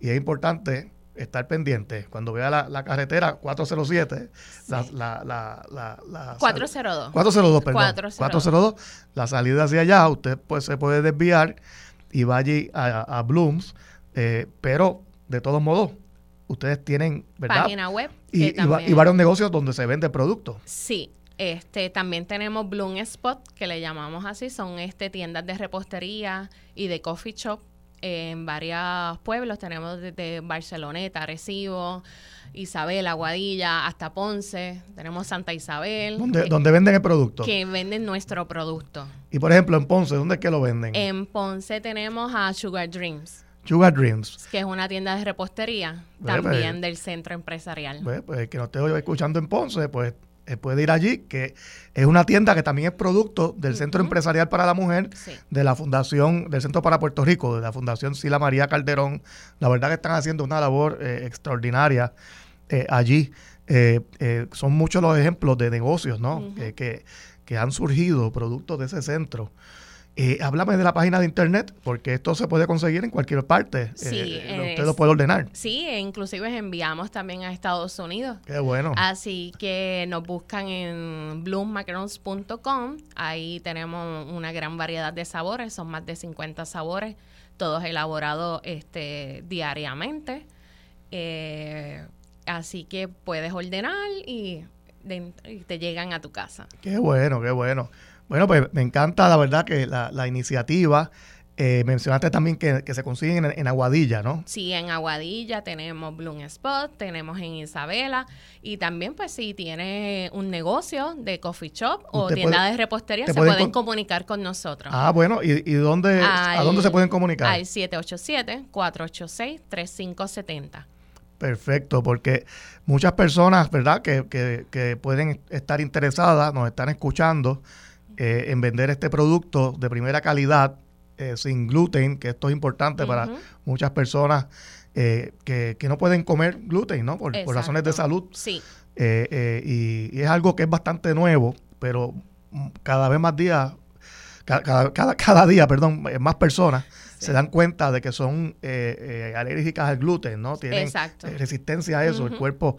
y es importante estar pendiente. Cuando vea la, carretera 407, la, la, la, 402. 402, perdón. 402. 402. La salida hacia allá, usted pues se puede desviar y va allí a, Blooms, eh, pero de todos modos, ustedes tienen, ¿verdad? Página web. Y, y, varios negocios donde se vende producto. Sí, este, también tenemos Bloom Spot, que le llamamos así, son este, tiendas de repostería y de coffee shop en varios pueblos. Tenemos desde Barceloneta, Arecibo, Isabel, Aguadilla, hasta Ponce. Tenemos Santa Isabel. ¿Dónde, venden el producto? Que venden nuestro producto. Y por ejemplo, en Ponce, ¿dónde es que lo venden? En Ponce tenemos a Sugar Dreams. Sugar Dreams. Que es una tienda de repostería, pues, también pues, del centro empresarial. Pues, pues que no esté escuchando en Ponce, pues eh, puede ir allí, que es una tienda que también es producto del Centro Empresarial para la Mujer, de la Fundación, del Centro para Puerto Rico, de la Fundación Sila María Calderón. La verdad que están haciendo una labor eh, extraordinaria eh, allí. son muchos los ejemplos de negocios ¿no? que, que, han surgido producto de ese centro. Eh, háblame de la página de internet, porque esto se puede conseguir en cualquier parte. Sí, eh, usted lo puede ordenar. Sí, e inclusive enviamos también a Estados Unidos. Qué bueno. Así que nos buscan en bloommacarons.com. Ahí tenemos una gran variedad de sabores, son más de 50 sabores, todos elaborados este, diariamente. Eh, así que puedes ordenar y, y te llegan a tu casa. Qué bueno, qué bueno. Bueno, pues me encanta la verdad que la, iniciativa. Eh, mencionaste también que, se consiguen en, Aguadilla, ¿no? Sí, en Aguadilla tenemos Bloom Spot, tenemos en Isabela y también pues si tiene un negocio de coffee shop o tienda de repostería se pueden, comunicar con nosotros. Ah, bueno, ¿y, dónde, a dónde se pueden comunicar? Al 787-486-3570. Perfecto, porque muchas personas, ¿verdad?, que, que, que pueden estar interesadas, nos están escuchando eh, en vender este producto de primera calidad, eh, sin gluten, que esto es importante para muchas personas eh, que, no pueden comer gluten, ¿no? Por, razones de salud. Sí. Y, es algo que es bastante nuevo, pero cada vez más días, cada, cada, cada día, perdón, más personas se dan cuenta de que son alérgicas al gluten, ¿no? Tienen resistencia a eso, el cuerpo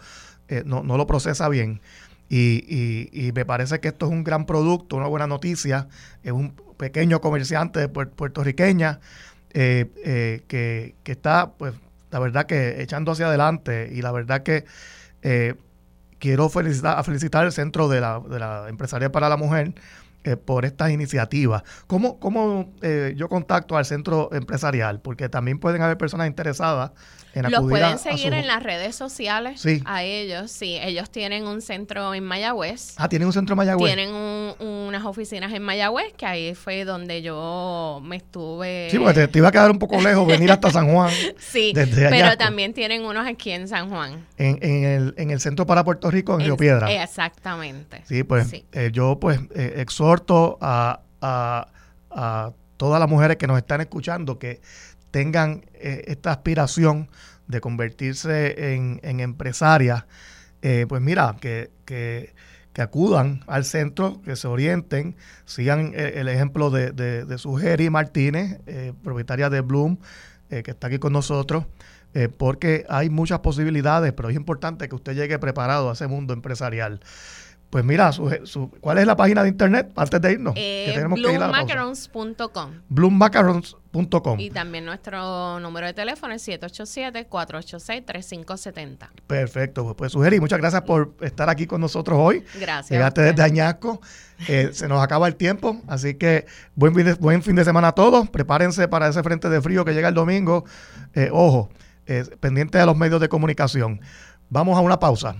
no, no lo procesa bien. Y, y, me parece que esto es un gran producto, una buena noticia. Es un pequeño comerciante de puertorriqueña eh, eh, que, está, pues, la verdad que echando hacia adelante. Y la verdad que eh, quiero felicitar, felicitar al Centro de la, de la Empresaria para la Mujer por estas iniciativas. ¿Cómo, cómo yo contacto al centro empresarial? Porque también pueden haber personas interesadas los pueden seguir en las redes sociales a ellos. Sí, ellos tienen un centro en Mayagüez. Ah, tienen un centro en Mayagüez. Tienen unas oficinas en Mayagüez, que ahí fue donde yo me estuve. Sí, porque te, iba a quedar un poco lejos venir hasta San Juan. sí, pero también tienen unos aquí en San Juan. En, el, en el centro para Puerto Rico, en Río Piedra. Exactamente. Sí, pues eh, yo pues eh, exhorto a, a, a todas las mujeres que nos están escuchando que tengan eh, esta aspiración de convertirse en, empresarias, eh, pues mira, que, acudan al centro, que se orienten, sigan eh, el, ejemplo de, de Sugeri Martínez, propietaria de Bloom, que está aquí con nosotros, porque hay muchas posibilidades, pero es importante que usted llegue preparado a ese mundo empresarial. Pues mira, su, ¿cuál es la página de internet antes de irnos? Eh, bloommacarons.com. Bloommacarons.com. Y también nuestro número de teléfono es 787-486-3570. Perfecto, pues, pues sugerir, muchas gracias por estar aquí con nosotros hoy. Gracias. Llegaste desde Añasco. Eh, se nos acaba el tiempo, así que buen buen fin de semana a todos. Prepárense para ese frente de frío que llega el domingo. Eh, ojo, pendiente de los medios de comunicación. Vamos a una pausa.